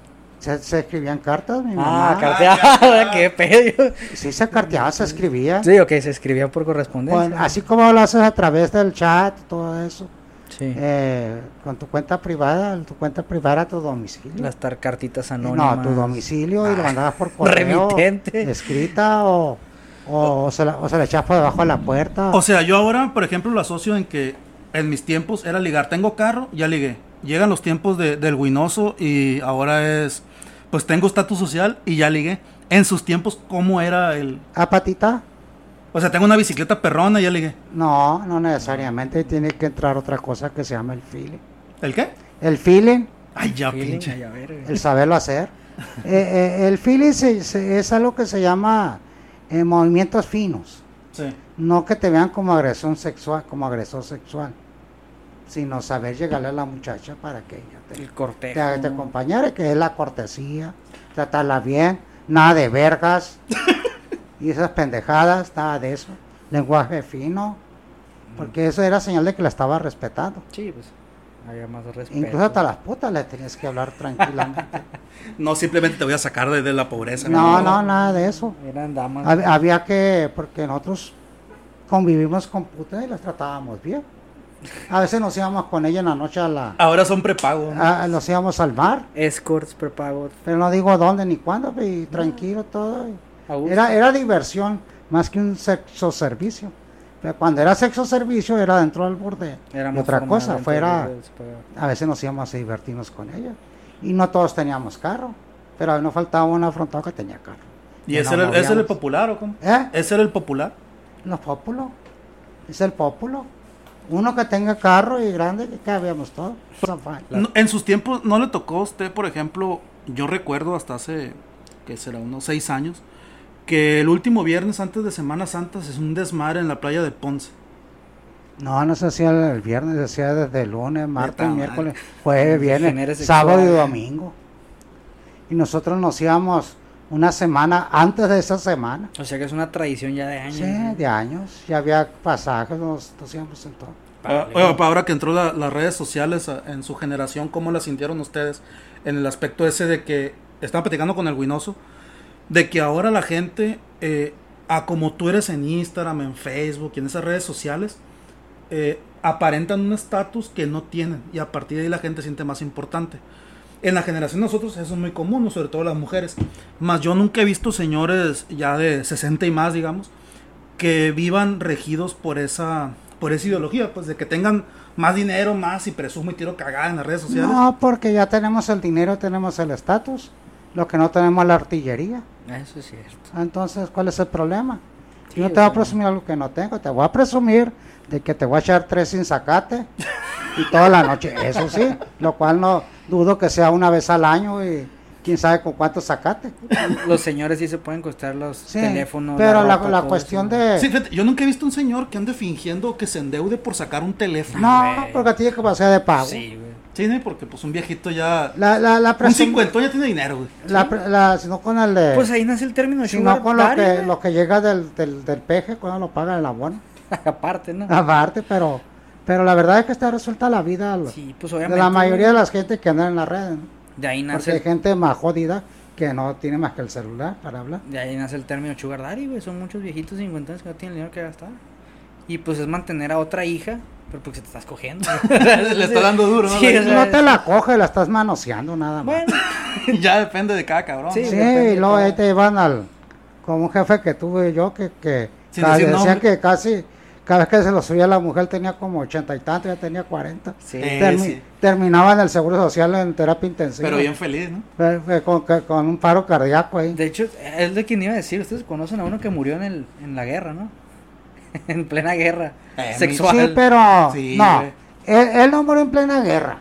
Se, se escribían cartas, mi Ah, mamá. carteada, qué pedo. Sí, se carteaba, se escribía. Sí, ok, se escribía por correspondencia. Con- así como lo haces a través del chat, todo eso. sí. eh, con tu cuenta privada, tu cuenta privada a tu domicilio. Las tar cartitas anónimas. no, tu domicilio y lo mandabas por correo. Remitente. Escrita o, o, se la, o se la echabas por debajo de la puerta. O sea, yo ahora, por ejemplo, lo asocio en que en mis tiempos era ligar. Tengo carro, ya ligué. Llegan los tiempos de- del Winoso y ahora es, pues tengo estatus social y ya ligué. En sus tiempos, ¿cómo era el...? ¿A patita? O sea, tengo una bicicleta perrona y ya ligué. No, no necesariamente. Tiene que entrar otra cosa que se llama el feeling. ¿El qué? El feeling, Ay, ya, Feeling, pinche. ay, a ver, el saberlo hacer. (laughs) Eh, eh, el feeling se- se- es algo que se llama eh, movimientos finos. Sí. No que te vean como agresión sexual, como agresor sexual, sino saber llegarle a la muchacha para que ella te, El te, te acompañara, que es la cortesía, tratarla bien, nada de vergas (laughs) y esas pendejadas, nada de eso, lenguaje fino, porque eso era señal de que la estaba respetando. Sí, pues. Había más respeto. Incluso hasta las putas le tenías que hablar tranquilamente. (laughs) No, simplemente te voy a sacar de, de la pobreza. No, no, nada de eso. Eran damas. Hab- Había que, porque nosotros convivimos con putas y las tratábamos bien. A veces nos íbamos con ella en la noche a la, Ahora son prepago. ¿no? a- nos íbamos al mar, Escorts, prepago. pero no digo dónde ni cuándo, y tranquilo todo. Era, era diversión, más que un sexo servicio. Pero cuando era sexo servicio era dentro del burdel. Era otra cosa, fuera, a veces nos íbamos a divertirnos con ella. Y no todos teníamos carro, pero a mí no faltaba un afrontado que tenía carro. ¿Y Y ese era, el- ese era el movíamos. popular o cómo? ¿Eh? ¿Ese era el popular? Los pópulos. Es el pópulo. Uno que tenga carro y grande, que cabíamos todos. No, en sus tiempos, ¿no le tocó a usted, por ejemplo, yo recuerdo hasta hace, que será unos seis años, que el último viernes antes de Semana Santa es un desmadre en la playa de Ponce? No, no se hacía el viernes, se hacía desde el lunes, martes, miércoles, jueves, viernes, sábado y sexual. domingo. Y nosotros nos íbamos una semana antes de esa semana. O sea que es una tradición ya de años. Sí, ¿no? de años. Ya había pasajes, nos, nos iban presentando. Ah, oiga, pa, ahora que entró la- las redes sociales ah, en su generación, ¿cómo las sintieron ustedes en el aspecto ese de que estaba platicando con el Guinoso? De que ahora la gente, eh, a como tú eres en Instagram, en Facebook y en esas redes sociales, eh, aparentan un estatus que no tienen y a partir de ahí la gente se siente más importante. En la generación de nosotros eso es muy común, sobre todo las mujeres. Más yo nunca he visto señores ya de 60 y más, digamos, que vivan regidos por esa por esa ideología, pues de que tengan más dinero, más y presumo y tiro cagada en las redes sociales. No, porque ya tenemos el dinero, tenemos el estatus. Lo que no tenemos es la artillería. Eso es cierto. Entonces, ¿cuál es el problema? Sí, Yo no te voy a presumir algo que no tengo, te voy a presumir de que te voy a echar tres sin sacate y toda la noche, eso sí, lo cual no dudo que sea una vez al año y quién sabe con cuánto sacate. Los señores sí se pueden costar los Sí, teléfonos. pero la, ropa, la cuestión eso. de... Sí, fíjate, yo nunca he visto un señor que ande fingiendo que se endeude por sacar un teléfono. no, güey. porque tiene capacidad de pago. Sí, güey. Sí, porque pues un viejito ya... La, la, la Un cincuentón ya tiene dinero, güey. la, pre- la- si no con el de... Pues ahí nace el término si no con lo que, lo que llega del, del, del peje cuando lo paga el abono. (laughs) Aparte, ¿no? Aparte, pero, pero la verdad es que está resuelta la vida Sí, pues de la mayoría de las gente que andan en las redes. ¿no? De ahí Porque nace, hay gente más jodida que no tiene más que el celular para hablar. de ahí nace el término sugar daddy, güey. Son muchos viejitos cincuentones que no tienen dinero que gastar. Y pues es mantener a otra hija, pero porque te estás cogiendo. (laughs) Le está dando duro, ¿no? Sí, La- o sea, no te la coge, la estás manoseando nada más. Bueno, (laughs) ya depende de cada cabrón. Sí, y luego ahí te iban al. Como un jefe que tuve yo que, que Sin decir decía nombre. que casi. Cada vez que se lo subía la mujer tenía como ochenta y tanto, ya tenía cuarenta. sí. Termi- sí. Terminaba en el seguro social en terapia intensiva. Pero bien feliz, ¿no? Con, con un paro cardíaco ahí. De hecho, es de quien iba a decir. Ustedes conocen a uno que murió en, el, en la guerra, ¿no? (laughs) en plena guerra Eh, sexual. Sí, pero Sí, no, él, él no murió en plena guerra.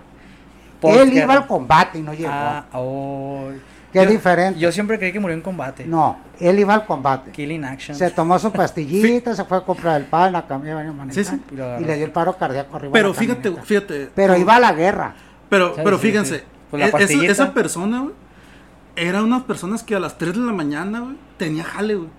Él iba al combate y no llegó. Ah, oh. Yo- diferente. Yo siempre creí que murió en combate. No, él iba al combate. Killing Action. Se tomó su (laughs) pastillita, se fue a comprar el pan, la camioneta venía manejando, Sí, sí. Y le dio el paro cardíaco arriba. Pero fíjate, camioneta. fíjate. Pero iba a la guerra. Pero, Sí, pero sí, fíjense. Pues e- esa, persona, güey, era unas personas que a las 3 de la mañana, güey, tenía jale, güey.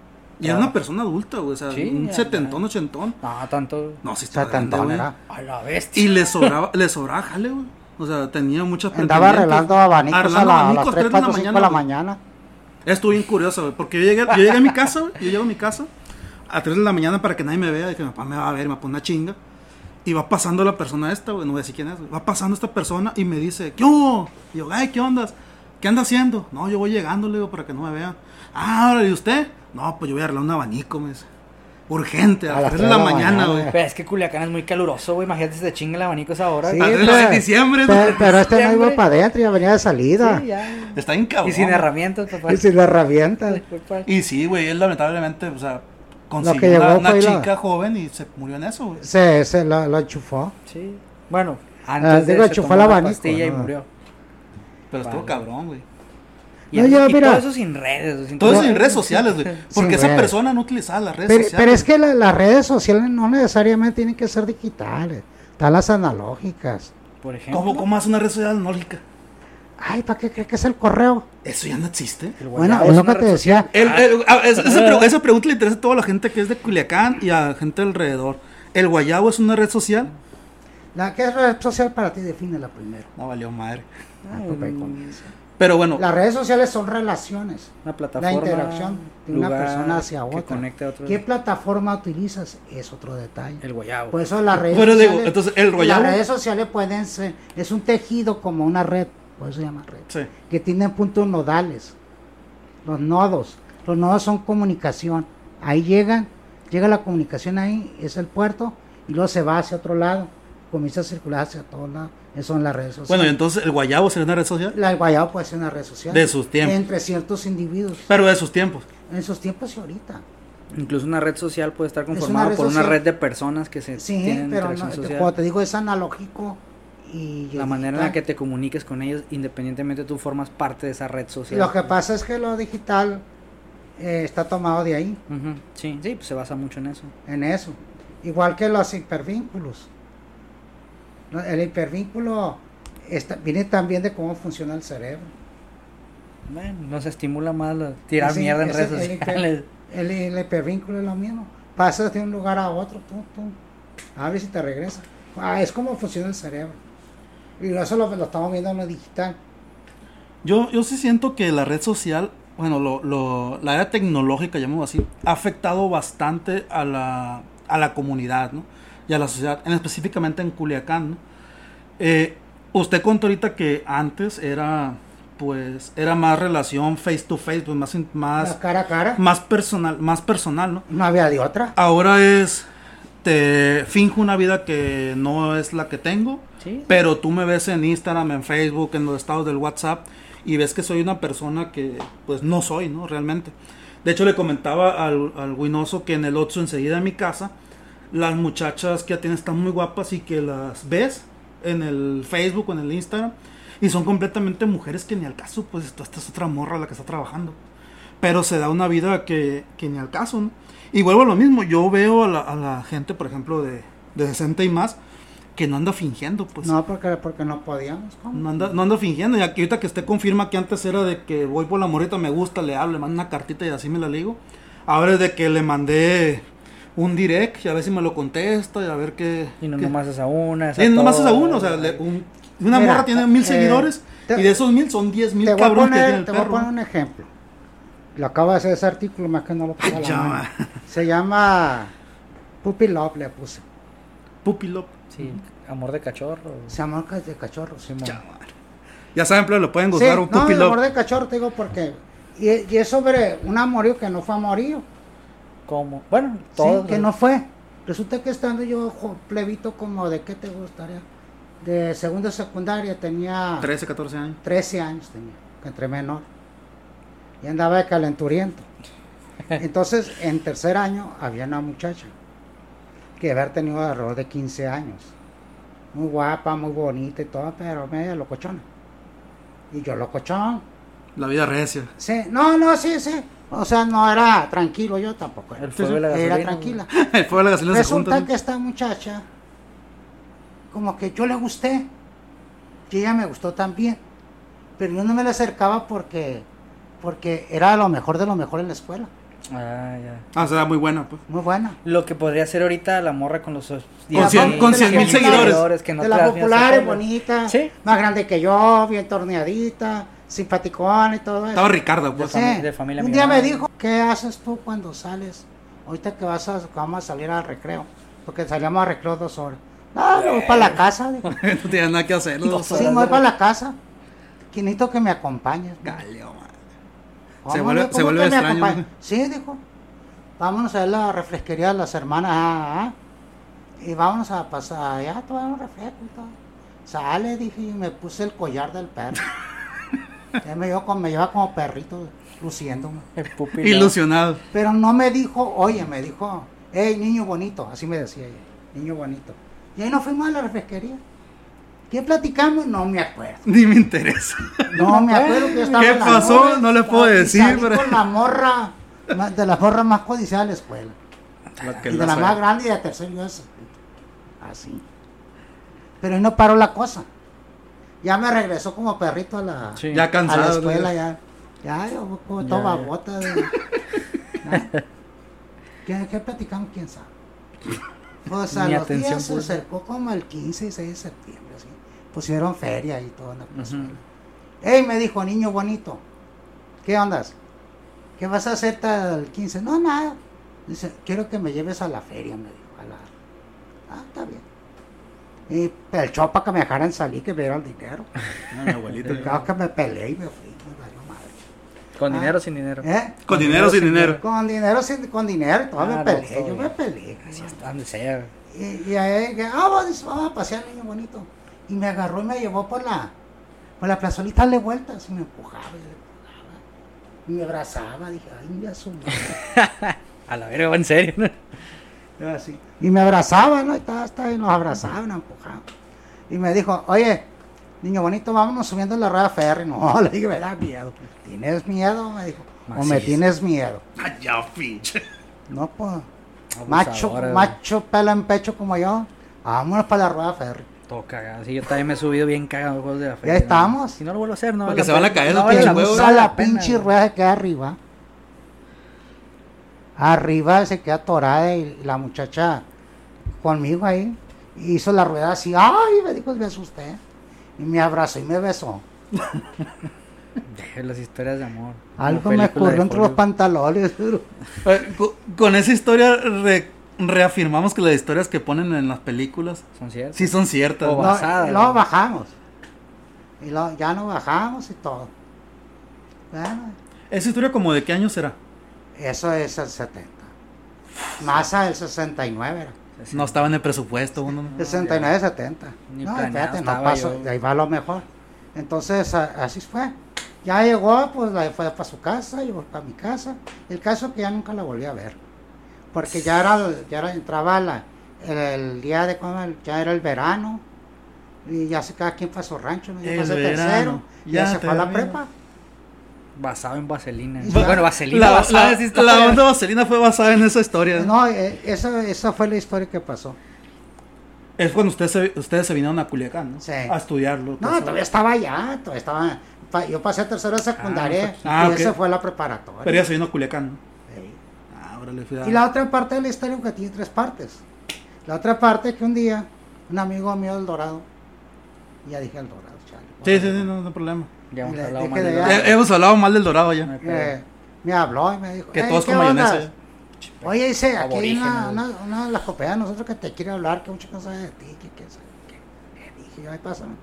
Y era una persona adulta, güey, o sea, Sí, un ya, setentón, ya. ochentón. No, tanto. No, sí estaba grande, güey. A la bestia. Y le sobraba, le sobraba jale, güey. O sea, tenía muchas Andaba arreglando abanicos a, Arreglando la- a las 3 3, de la 4, 5 de la güey. mañana. Estuvo bien curioso, güey, porque yo llegué, yo llegué a mi casa, güey, yo llego a mi casa a 3 de la mañana para que nadie me vea y que mi papá me va a ver y me pone una chinga. Y va pasando la persona esta, güey, no voy a decir quién es, güey. Va pasando esta persona y me dice, ¿qué hubo? Y yo, ay, ¿qué onda? ¿Qué anda haciendo? No, yo voy llegando, le digo, para que no me vean. Ah, ahora, ¿y usted? No, pues yo voy a arreglar un abanico, me dice. Urgente, a, las 3 de la, mañana, güey. Pero es que Culiacán es muy caluroso, güey. Imagínate si te chinga el abanico a esa hora. Sí, güey. A de diciembre, pero, ¿no? pero este no iba para adentro, ya venía de salida. Sí, ya. Está bien cabrón. Y sin herramientas, papá. Y sin la herramienta. Y sí, güey, él lamentablemente, o sea, Lo consiguió que llegó una, una fue la- chica joven y se murió en eso, güey. Se, se lo, lo enchufó. Sí. Bueno, Ah, antes de digo, se tomó el la abanico, pastilla y ¿no? murió. Pero estuvo cabrón, güey. Y, No, así- yo, y mira. todo eso sin redes. sin Todo eso Pero- en redes sociales, güey. Porque esa redes. persona no utilizaba las redes Pero, sociales. pero es que la- las redes sociales no necesariamente tienen que ser digitales. Están las analógicas. Por ejemplo. ¿Cómo, ¿Cómo hace una red social analógica? Ay, ¿para qué crees que es el correo? Eso ya no existe. Bueno, es lo una que te red decía. El- el- a- esa, esa pre- esa pregunta le interesa a toda la gente que es de Culiacán y a gente alrededor. ¿El Guayabo es una red social? La, ¿Qué es red social para ti? Defínela primero. No valió madre. Ah, pues ahí comienza. Pero bueno, Las redes sociales son relaciones. Una plataforma. La interacción de una persona hacia que otra. a otros. ¿Qué plataforma utilizas? Es otro detalle. El guayabo. Por eso las (laughs) redes Pero digo, sociales. entonces, el Guayabo- Las redes sociales pueden ser. Es un tejido como una red. Por eso se llama red. sí. Que tiene puntos nodales. Los nodos. Los nodos son comunicación. Ahí llegan. Llega la comunicación ahí. Es el puerto. Y luego se va hacia otro lado. Comienza a circular hacia todos lados. Eso son las redes sociales. Bueno, y entonces el Guayabo sería una red social La del guayabo puede ser una red social. de sus tiempos. Entre ciertos individuos. Pero de sus tiempos. En esos tiempos y ahorita. Incluso una red social puede estar conformada por una red de personas que se Sí, tienen pero no, social. como te digo, es analógico y La manera en la que te comuniques con ellos, independientemente tú formas parte de esa red social. Lo que pasa es que lo digital eh, está tomado de ahí, Sí, sí, pues se basa mucho en eso. en eso. Igual que los hipervínculos. ¿No? El hipervínculo está- viene también de cómo funciona el cerebro. Bueno, nos estimula más tirar Ese- mierda en ese- redes el- sociales. El, el hipervínculo es lo mismo. Pasas de un lugar a otro, pum, pum. Abres y te regresas. Ah, es como funciona el cerebro. Y eso lo, lo estamos viendo en lo digital. Yo, yo sí siento que la red social, bueno, lo, lo- la era tecnológica, llamamos así, ha afectado bastante a la, a la comunidad, ¿no? Y a la sociedad, en, específicamente en Culiacán, ¿no? Eh, usted contó ahorita que antes era, pues, era más relación face to face, pues más, más, cara a cara. más personal, más personal, ¿no? No había de otra. Ahora es, te finjo una vida que no es la que tengo, Sí. pero tú me ves en Instagram, en Facebook, en los estados del WhatsApp y ves que soy una persona que pues no soy, ¿no? Realmente. De hecho le comentaba al, al Winoso que en el Otso enseguida de mi casa, las muchachas que atienden están muy guapas y que las ves en el Facebook o en el Instagram y son completamente mujeres que ni al caso, pues esta esta es otra morra la que está trabajando. Pero se da una vida que, que ni al caso, ¿no? Y vuelvo a lo mismo, yo veo a la, a la gente, por ejemplo, de, de 60 y más, que no anda fingiendo, pues. No, porque, porque no podíamos. ¿cómo? No anda, no anda fingiendo. Y aquí ahorita que usted confirma que antes era de que voy por la morrita, me gusta, le hablo, le mando una cartita y así me la ligo. Ahora es de que le mandé un direct y a ver si me lo contesta y a ver qué. Y no qué- nomás es a una. es Sí, nomás es a uno. O sea, le- un- una Mira, morra tiene mil eh, seguidores te- y de esos mil son diez mil Te voy a cabrones que tiene poner, el te voy a poner un ejemplo. Lo acabo de hacer ese artículo, más que no lo a ma. (laughs) Se llama Puppy Love, le puse. Puppy love. Sí, amor de cachorro. Se llama de cachorro. Simón. Ya, saben, pero lo pueden Sí, gustar un no, puppy love. amor de cachorro, te digo porque. Y, y es sobre un amorío que no fue amorío. Bueno, Sí, todo. que no fue. Resulta que estando yo plebito como de qué te gustaría. De segundo de secundaria tenía 13, 14 años. 13 años tenía, que entré menor. Y andaba de calenturiento. Entonces, en tercer año había una muchacha que haber tenido alrededor de 15 años. Muy guapa, muy bonita y todo, pero media locochona. Y yo locochón. La vida recia. Sí, no, no, sí, sí. O sea, no era tranquilo, yo tampoco. Era, El fuego y la era gasolina, tranquila. (laughs) El fuego de la gasolina se Resulta juntan. que esta muchacha, como que yo le gusté, y ella me gustó también, pero yo no me le acercaba porque, porque era lo mejor de lo mejor en la escuela, Ah, ya. Ah, o sea, muy buena, pues. muy buena. Lo que podría ser ahorita la morra con los Con cien- con cien mil seguidores. que no de te la das ni a popular, hacer bonita, Sí. más grande que yo, bien torneadita, simpaticón y todo eso. Estaba Ricardo, pues. Sí. fami- de familia Un día me dijo, ¿qué haces tú cuando sales? Ahorita que vas a, vamos a salir al recreo, porque salíamos a recreo dos horas. No, me voy para la casa, dijo. (laughs) no tenía nada que hacer. ¿no? Sí, me voy para la casa. Que necesito que me acompañes. Galeo, man. ¿Cómo, Se vuelve- dijo? se ¿Cómo vuelve extraño. Sí, dijo. Vámonos a ver la refresquería de las hermanas. ah, ah. Y vámonos a pasar allá a tomar un refresco y todo. Sale, dije, y me puse el collar del perro. (laughs) Ya me, llevó como, me lleva como perrito luciéndome. Ilusionado. Pero no me dijo, oye, me dijo, hey, niño bonito, así me decía ella, niño bonito. Y ahí nos fuimos a la refresquería. ¿Qué platicamos? No me acuerdo. Ni me interesa. No me acuerdo que yo estaba ¿Qué en la pasó? No le puedo y decir, salí pero- con la morra, de las morras más codiciadas de la escuela. Que Y la de la sabe. más grande y de tercero yo esa. Así. Pero ahí no paró la cosa. Ya me regresó como perrito a la, Sí. Ya a la cansado. escuela, ¿no? ya. Ya, yo como de- ¿no? ¿Qué, ¿Qué platicamos? ¿Quién sabe? Pues a los días se acercó como el 15 y 6 de septiembre. ¿sí? Pusieron feria y todo en la. Ujú. Ey, me dijo, niño bonito, ¿qué ondas? ¿Qué vas a hacer el 15? No, nada. Dice, quiero que me lleves a la feria, me dijo. A la... Ah, está bien. Y el show para que me dejaran salir, que me dieran dinero. (laughs) Ah, mi abuelito. Claro que me peleé y me fui, me valió madre. Con Ah. dinero o sin dinero. ¿Eh? Con dinero, sin dinero. Con dinero, sin, con dinero, todo me Ah, no, peleé, todo yo me peleé. Así está, donde sea. Y, y ahí, que, ah, vamos, vamos a pasear, niño bonito. Y me agarró y me llevó por la, por la plazolita de vueltas y me empujaba y me empujaba. Y me abrazaba, dije, ay, mira su madre. (laughs) A la verga, en serio. Y me abrazaba, ¿no? Y estaba, estaba, y nos abrazaba, nos empujaba. Y me dijo, oye, niño bonito, vámonos subiendo la rueda ferry. No, (laughs) le dije, me da miedo. ¿Tienes miedo? Me dijo. O me tienes miedo. Ay, ya, pinche. No, pues. Macho, macho, pelo en pecho como yo. Vámonos para la rueda ferry. Todo cagado. Sí, yo también me he subido bien cagado a juegos de la feria. Ya estamos. Si no lo vuelvo a hacer, no. Porque vale se van a caer no los vale pinches la- vale la pena, pinche rueda que queda arriba. Arriba se queda atorada y la muchacha conmigo ahí hizo la rueda así. Ay, me dijo, me asusté. Y me abrazó y me besó. (laughs) Deje las historias de amor. Algo me ocurrió entre los pantalones. Eh, co- Con esa historia re- reafirmamos que las historias que ponen en las películas Son ciertos. sí son ciertas. O y luego bajamos. Y luego ya no bajamos y todo. Bueno, ¿Esa historia como de qué año será? Eso es el 70. Masa del 69 era. No estaba en el presupuesto. uno, ¿no? 69, 70. Ni no, espérate, no pasó. yo. De ahí va lo mejor. Entonces, a- así fue. Ya llegó, pues la fue para su casa, yo para mi casa. El caso es que ya nunca la volví a ver. Porque ya era, ya era, entraba la, el, el día de cuando ya era el verano. Y ya se cada quien fue a su rancho. ¿no? Yo El pasé verano, tercero. Y ya ya se fue a la prepa. Basado en vaselina. Bueno, vaselina La, basada la, la onda vaselina fue basada en esa historia. No, eh, esa, esa fue la historia que pasó. Es cuando ustedes se, ustedes se vinieron a Culiacán, ¿no? Sí. A estudiarlo. No, todavía estaba allá, todavía estaba. pa- Yo pasé tercero de secundaria Ah, y ok. esa fue la preparatoria. Pero ya se vino a Culiacán, ¿no? Sí. Ah, órale. Y la otra parte de la historia que tiene tres partes. La otra parte es que un día un amigo mío del Dorado, ya dije el Dorado, chale. Sí, sí, sí, no, no hay problema. Ya hemos Le- hablado mal de de allá. la- Eh, hemos hablado mal del dorado ya. Eh, me habló y me dijo, Que "Hey, todos ¿qué con mayonesa. Oye, dice, aquí hay una, una, una de las copeas de nosotros que te quiere hablar, que mucha cosa de ti, que, que, que, que dije, ay, pásame.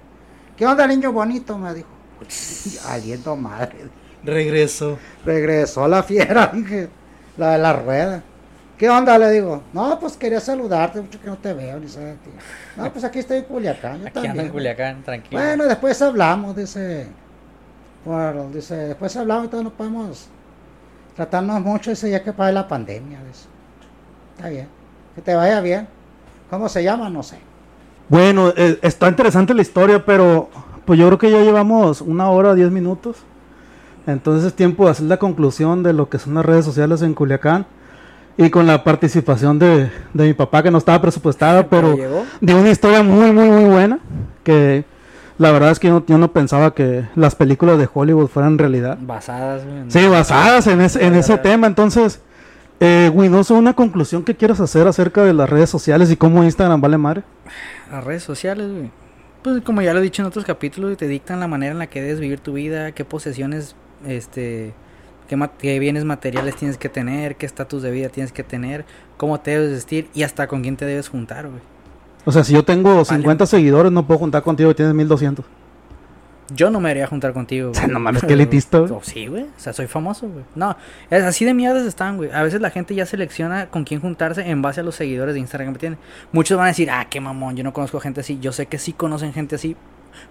¿Qué onda, niño bonito? Me dijo. (laughs) Aliento madre. Regreso. Regresó la fiera, (laughs) dije, la de la rueda. ¿Qué onda? Le digo, no, pues quería saludarte, mucho que no te veo, ni sé de ti. No, pues aquí estoy en Culiacán, yo Aquí ando también. en Culiacán, tranquilo. Bueno, después hablamos, dice, bueno, dice, después hablamos y todo, no podemos tratarnos mucho, dice, ya que para la pandemia, dice. Está bien, que te vaya bien. ¿Cómo se llama? No sé. Bueno, eh, está interesante la historia, pero pues yo creo que ya llevamos una hora, diez minutos. Entonces es tiempo de hacer la conclusión de lo que son las redes sociales en Culiacán. Y con la participación de, de mi papá, que no estaba presupuestada, (laughs) pero llegó. de una historia muy, muy, muy buena. Que la verdad es que yo, yo no pensaba que las películas de Hollywood fueran realidad. Basadas, güey. Sí, basadas en, ese- en ese tema. Entonces, eh, Winoso, una conclusión que quieras hacer acerca de las redes sociales y cómo Instagram vale madre. Las redes sociales, güey. Pues como ya lo he dicho en otros capítulos, te dictan la manera en la que debes vivir tu vida, qué posesiones, este, qué, qué bienes materiales tienes que tener, qué estatus de vida tienes que tener, cómo te debes vestir y hasta con quién te debes juntar, güey. O sea, si yo tengo 50 seguidores, no puedo juntar contigo y tienes 1200. Yo no me debería juntar contigo, güey. No mames, qué elitista, güey. Oh, sí, güey. O sea, soy famoso, güey. No, es así de mierdas están, güey. A veces la gente ya selecciona con quién juntarse en base a los seguidores de Instagram que tiene. Muchos van a decir, ah, qué mamón, yo no conozco gente así. Yo sé que sí conocen gente así.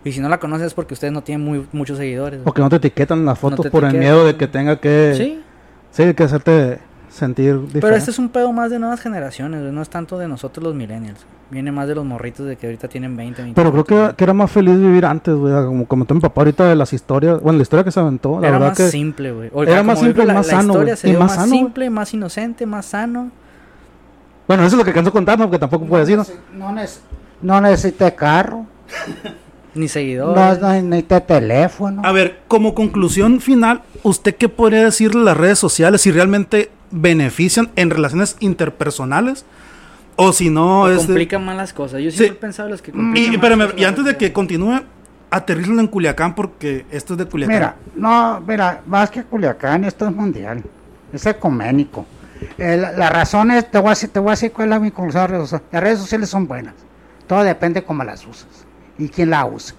Y si no la conoces es porque ustedes no tienen muy, muchos seguidores. Porque no te etiquetan las fotos por el miedo de que tenga que... Sí, Sí, que hacerte sentir diferente. pero este es un pedo más de nuevas generaciones. No es tanto de nosotros los millennials. Viene más de los morritos de que ahorita tienen 20, 20. Pero creo que, que era más feliz vivir antes, güey. Como comentó mi papá ahorita de las historias. Bueno, la historia que se aventó, la Era verdad más que... simple, güey. O- era más simple y más sano, historia güey. se Y dio más simple, más inocente, más sano. Bueno, eso es lo que canso contar, ¿no? Porque tampoco puedo decir, ¿no? no, neces- no necesité carro, Ni no, seguidores. no necesité teléfono. A ver, como conclusión final, ¿usted qué podría decirle a las redes sociales si realmente benefician en relaciones interpersonales? O si no, O es. de- complican más las cosas. Yo siempre Sí. he pensado los que Y, complican y más espérame, y cosas. antes de que continúe, aterrízalo en Culiacán porque esto es de Culiacán. Mira, no, mira, más que Culiacán, esto es mundial, es ecuménico. Eh, la, la razón es, te voy, a decir, te voy a decir cuál es mi conclusión de las redes sociales. Las redes sociales son buenas, todo depende cómo las usas y quién la use.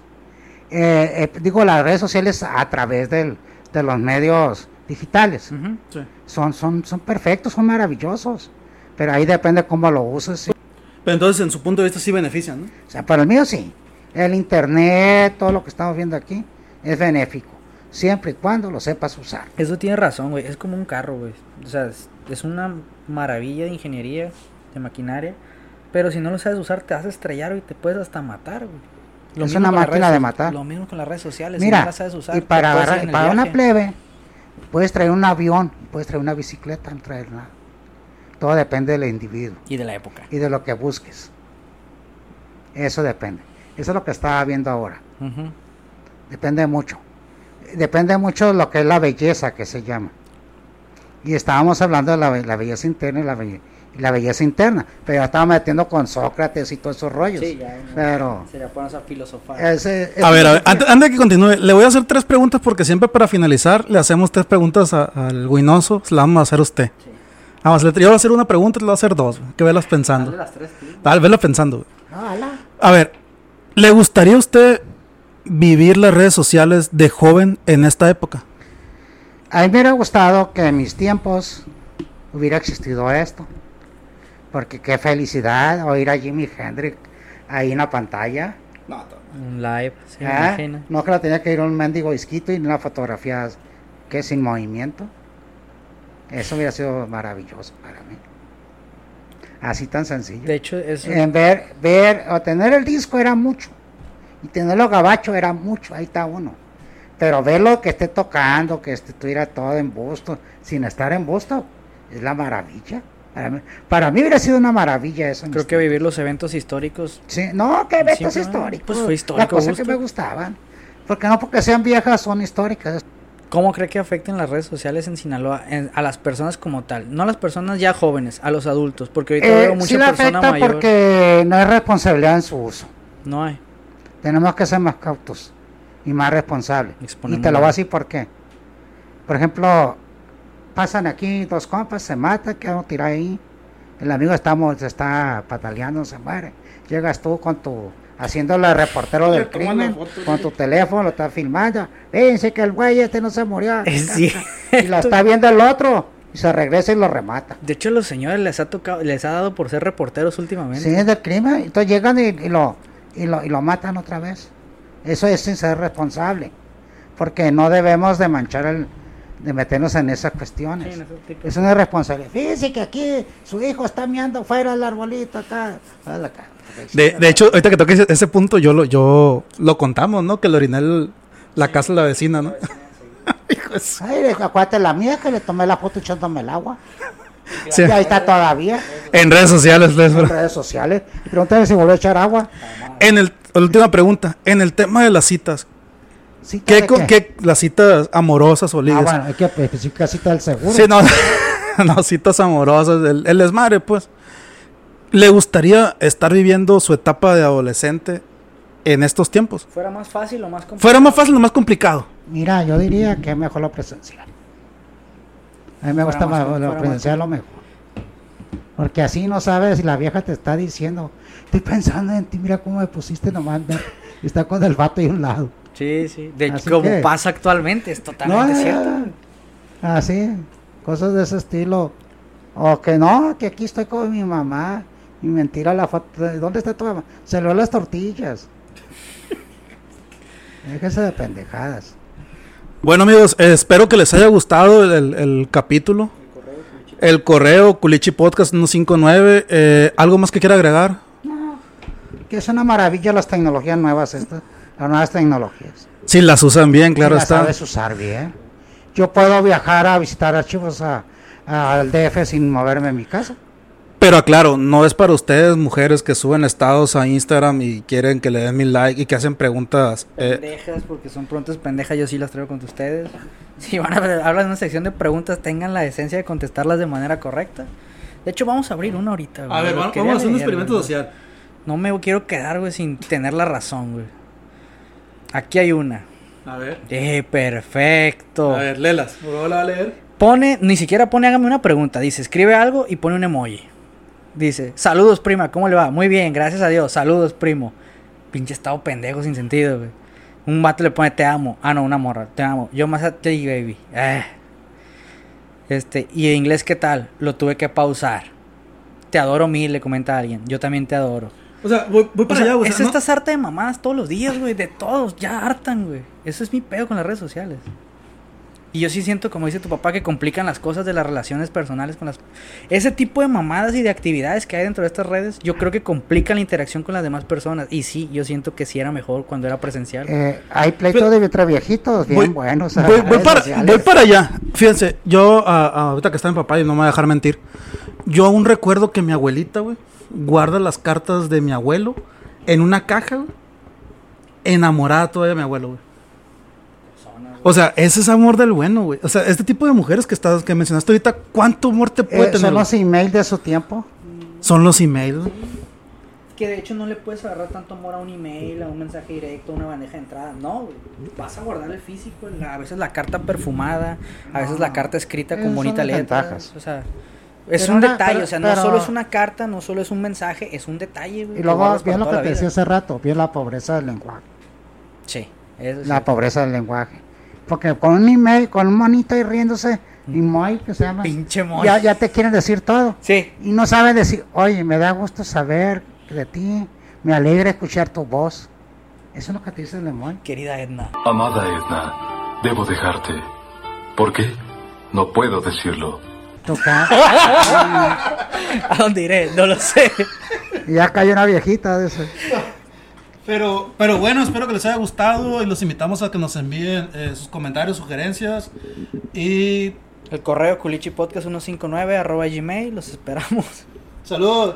Eh, eh, digo, las redes sociales a través del- de los medios digitales. Sí. son, son, son perfectos, son maravillosos, pero ahí depende cómo lo uses. sí. Pero entonces, en su punto de vista, sí benefician, ¿no? O sea, para el mío sí. El internet, todo lo que estamos viendo aquí, es benéfico, siempre y cuando lo sepas usar. Eso tiene razón, güey. Es como un carro, güey. O sea, es, es una maravilla de ingeniería, de maquinaria. Pero si no lo sabes usar, te vas a estrellar y te puedes hasta matar, güey. Es mismo una máquina redes- de matar. Lo mismo con las redes sociales. si Mira, no las sabes usar, y te para, el para una plebe, puedes traer un avión, puedes traer una bicicleta, no traer nada. Todo depende del individuo Y de la época. y de lo que busques. Eso depende. Eso es lo que estaba viendo ahora. Depende mucho. Depende mucho de lo que es la belleza que se llama. Y estábamos hablando de la, la belleza interna y la, belle- y la belleza interna. Pero ya estaba metiendo con Sócrates y todos esos rollos. Sí, ya. Pero Se le pones a filosofar. ese- A ver, a ver, antes, antes de que continúe, le voy a hacer tres preguntas porque siempre para finalizar le hacemos tres preguntas a- al Guinoso, se las vamos a hacer a usted. Sí. Vamos, le yo voy a hacer una pregunta, le voy a hacer dos, que velas Dale pensando. las tres, vela pensando. No, ala. A ver, ¿le gustaría a usted vivir las redes sociales de joven en esta época? A mí me hubiera gustado que en mis tiempos hubiera existido esto. Porque qué felicidad oír a Jimi Hendrix ahí en la pantalla. Un live, se me ¿Ah? imagina. No que la tenía que ir a un mendigo isquito y una fotografía que sin movimiento. Eso hubiera sido maravilloso para mí. Así tan sencillo. De hecho, eso. En ver, ver o tener el disco era mucho. Y tenerlo gabacho era mucho, ahí está uno. Pero verlo que esté tocando, que esté- estuviera todo en busto, sin estar en busto, es la maravilla. Para mí, para mí hubiera sido una maravilla eso. Creo que vivir los eventos históricos. Sí, no, que eventos históricos. pues, fue histórico, Las cosas gusto. que me gustaban. Porque no porque sean viejas son históricas. ¿Cómo cree que afecten las redes sociales en Sinaloa en- a las personas como tal? No a las personas ya jóvenes, a los adultos. Porque ahorita Eh, veo mucha sí persona afecta mayor. porque no hay responsabilidad en su uso. No hay. Tenemos que ser más cautos y más responsables. Y te lo voy a decir por qué. Por ejemplo, pasan aquí dos compas, se matan, quedan tirados ahí. El amigo estamos, se está pataleando, se muere. Llegas tú con tu, haciéndole reportero (laughs) del crimen, con tu teléfono, lo estás filmando. Fíjense que el güey este no se murió. (laughs) Es (laughs) Y lo está viendo el otro. Y se regresa y lo remata. De hecho, a los señores les ha tocado, les ha dado por ser reporteros últimamente. Sí, es del crimen. Entonces llegan y, y lo, y, lo, y lo matan otra vez. Eso es sin ser responsable. Porque no debemos de manchar el, de meternos en esas cuestiones. Sí, en. Es una responsabilidad. Fíjese que aquí su hijo está meando fuera del arbolito acá. De, de hecho, ahorita que toque ese, punto, yo lo, yo lo contamos, ¿no? Que le oriné el- la casa de la vecina, ¿no? (laughs) Ay, acuérdate la mía que le tomé la foto echándome el agua. Sí. Y ahí está todavía En redes sociales, les- en redes sociales. Y pregúntale si volvió a echar agua. En el, última pregunta, en el tema de las citas, ¿Cita ¿qué, de con- qué- las citas amorosas o Ah, ligas? bueno, hay que especificar cita del seguro. Sí, no, (laughs) no, citas amorosas, el, el desmadre, pues. ¿Le gustaría estar viviendo su etapa de adolescente en estos tiempos? ¿Fuera más fácil o más complicado? ¿Fuera más fácil o más complicado? Mira, yo diría que es mejor lo presencial. A mí me Fuera gusta más- lo más- presencial lo mejor. Porque así no sabes si la vieja te está diciendo, estoy pensando en ti, mira cómo me pusiste nomás. ver", Y está con el vato ahí a un lado. Sí, sí. De Así como que- pasa actualmente, es totalmente No, cierto. Así, cosas de ese estilo. O que no, que aquí estoy con mi mamá. Y mentira la foto. ¿de ¿Dónde está tu mamá? Se lo las tortillas. (laughs) Déjense de pendejadas. Bueno amigos, eh, espero que les haya gustado el, el- el capítulo. El correo Culichi Podcast 159. eh, ¿Algo más que quiera agregar? Que es una maravilla las tecnologías nuevas estas. Las nuevas tecnologías. Si las usan bien, claro Y la está. sabes usar bien. Yo puedo viajar a visitar archivos a- al DF sin moverme en mi casa. Pero aclaro, no es para ustedes mujeres que suben estados a Instagram y quieren que le den mil like y que hacen preguntas. eh, Pendejas, porque son preguntas pendejas, yo sí las traigo con ustedes. (laughs) Si van a hablar de una sección de preguntas, tengan la decencia de contestarlas de manera correcta. De hecho, vamos a abrir una ahorita. güey. Quería leer, güey. social. No me quiero quedar, güey, sin tener la razón, güey. Aquí hay una. A ver, Eh, perfecto. léelas. a leer. Pone, ni siquiera pone, hágame una pregunta. Dice, escribe algo y pone un emoji. Dice, saludos, prima, ¿cómo le va? Muy bien, gracias a Dios. Saludos, primo. Pinche estado pendejo sin sentido, güey. Un vato le pone, te amo. Ah, no, una morra, te amo. Yo más a ti, baby. Eh. Este, y en inglés, ¿qué tal? Lo tuve que pausar. Te adoro mil, le comenta alguien. Yo también te adoro. O sea, voy, voy O para sea, allá, güey. es ¿no? esta sarta de mamadas todos los días, güey. De todos. Ya hartan, güey. Eso es mi pedo con las redes sociales. Y yo sí siento, como dice tu papá, que complican las cosas de las relaciones personales con las... Ese tipo de mamadas y de actividades que hay dentro de estas redes, yo creo que complican la interacción con las demás personas. Y sí, yo siento que sí era mejor cuando era presencial. Eh, hay pleitos Pero- de entre viejitos bien Voy- buenos. a voy, voy para, voy allá. Fíjense, yo, ah, ah, ahorita que está mi papá y no me va a dejar mentir, yo aún recuerdo que mi abuelita, güey, guarda las cartas de mi abuelo en una caja, güey, enamorada todavía de mi abuelo, güey. O sea, ese es amor del bueno, güey. O sea, este tipo de mujeres que estás, que mencionaste ahorita, ¿cuánto amor te puede Eh, tener? son los emails de su tiempo. Son los emails. Que de hecho no le puedes agarrar tanto amor a un email, a un mensaje directo, a una bandeja de entrada. No, güey. Vas a guardar el físico, la- a veces la carta perfumada, a veces la carta escrita con bonita las letra. ventajas. O sea, es Pero un una- detalle, pero- o sea, no solo es una carta, no solo es un mensaje, es un detalle, güey. Y que luego, bien lo que te decía hace rato, bien la pobreza del lenguaje. Sí, eso es La cierto. pobreza del lenguaje. Porque con un email, con un monito ahí riéndose, y Moy, que se llama, Pinche moy. ya, ya te quieren decir todo. Sí, Y no saben decir, oye, me da gusto saber de ti, me alegra escuchar tu voz. Eso es lo que te dice el Moy. querida Edna. Amada Edna, debo dejarte. ¿Por qué? No puedo decirlo. Tu ca- (laughs) ¿A dónde iré? No lo sé. y ya cayó una viejita de eso. Pero, pero bueno, espero que les haya gustado y los invitamos a que nos envíen eh, sus comentarios, sugerencias y El correo culichipodcast159 arroba gmail, los esperamos. salud.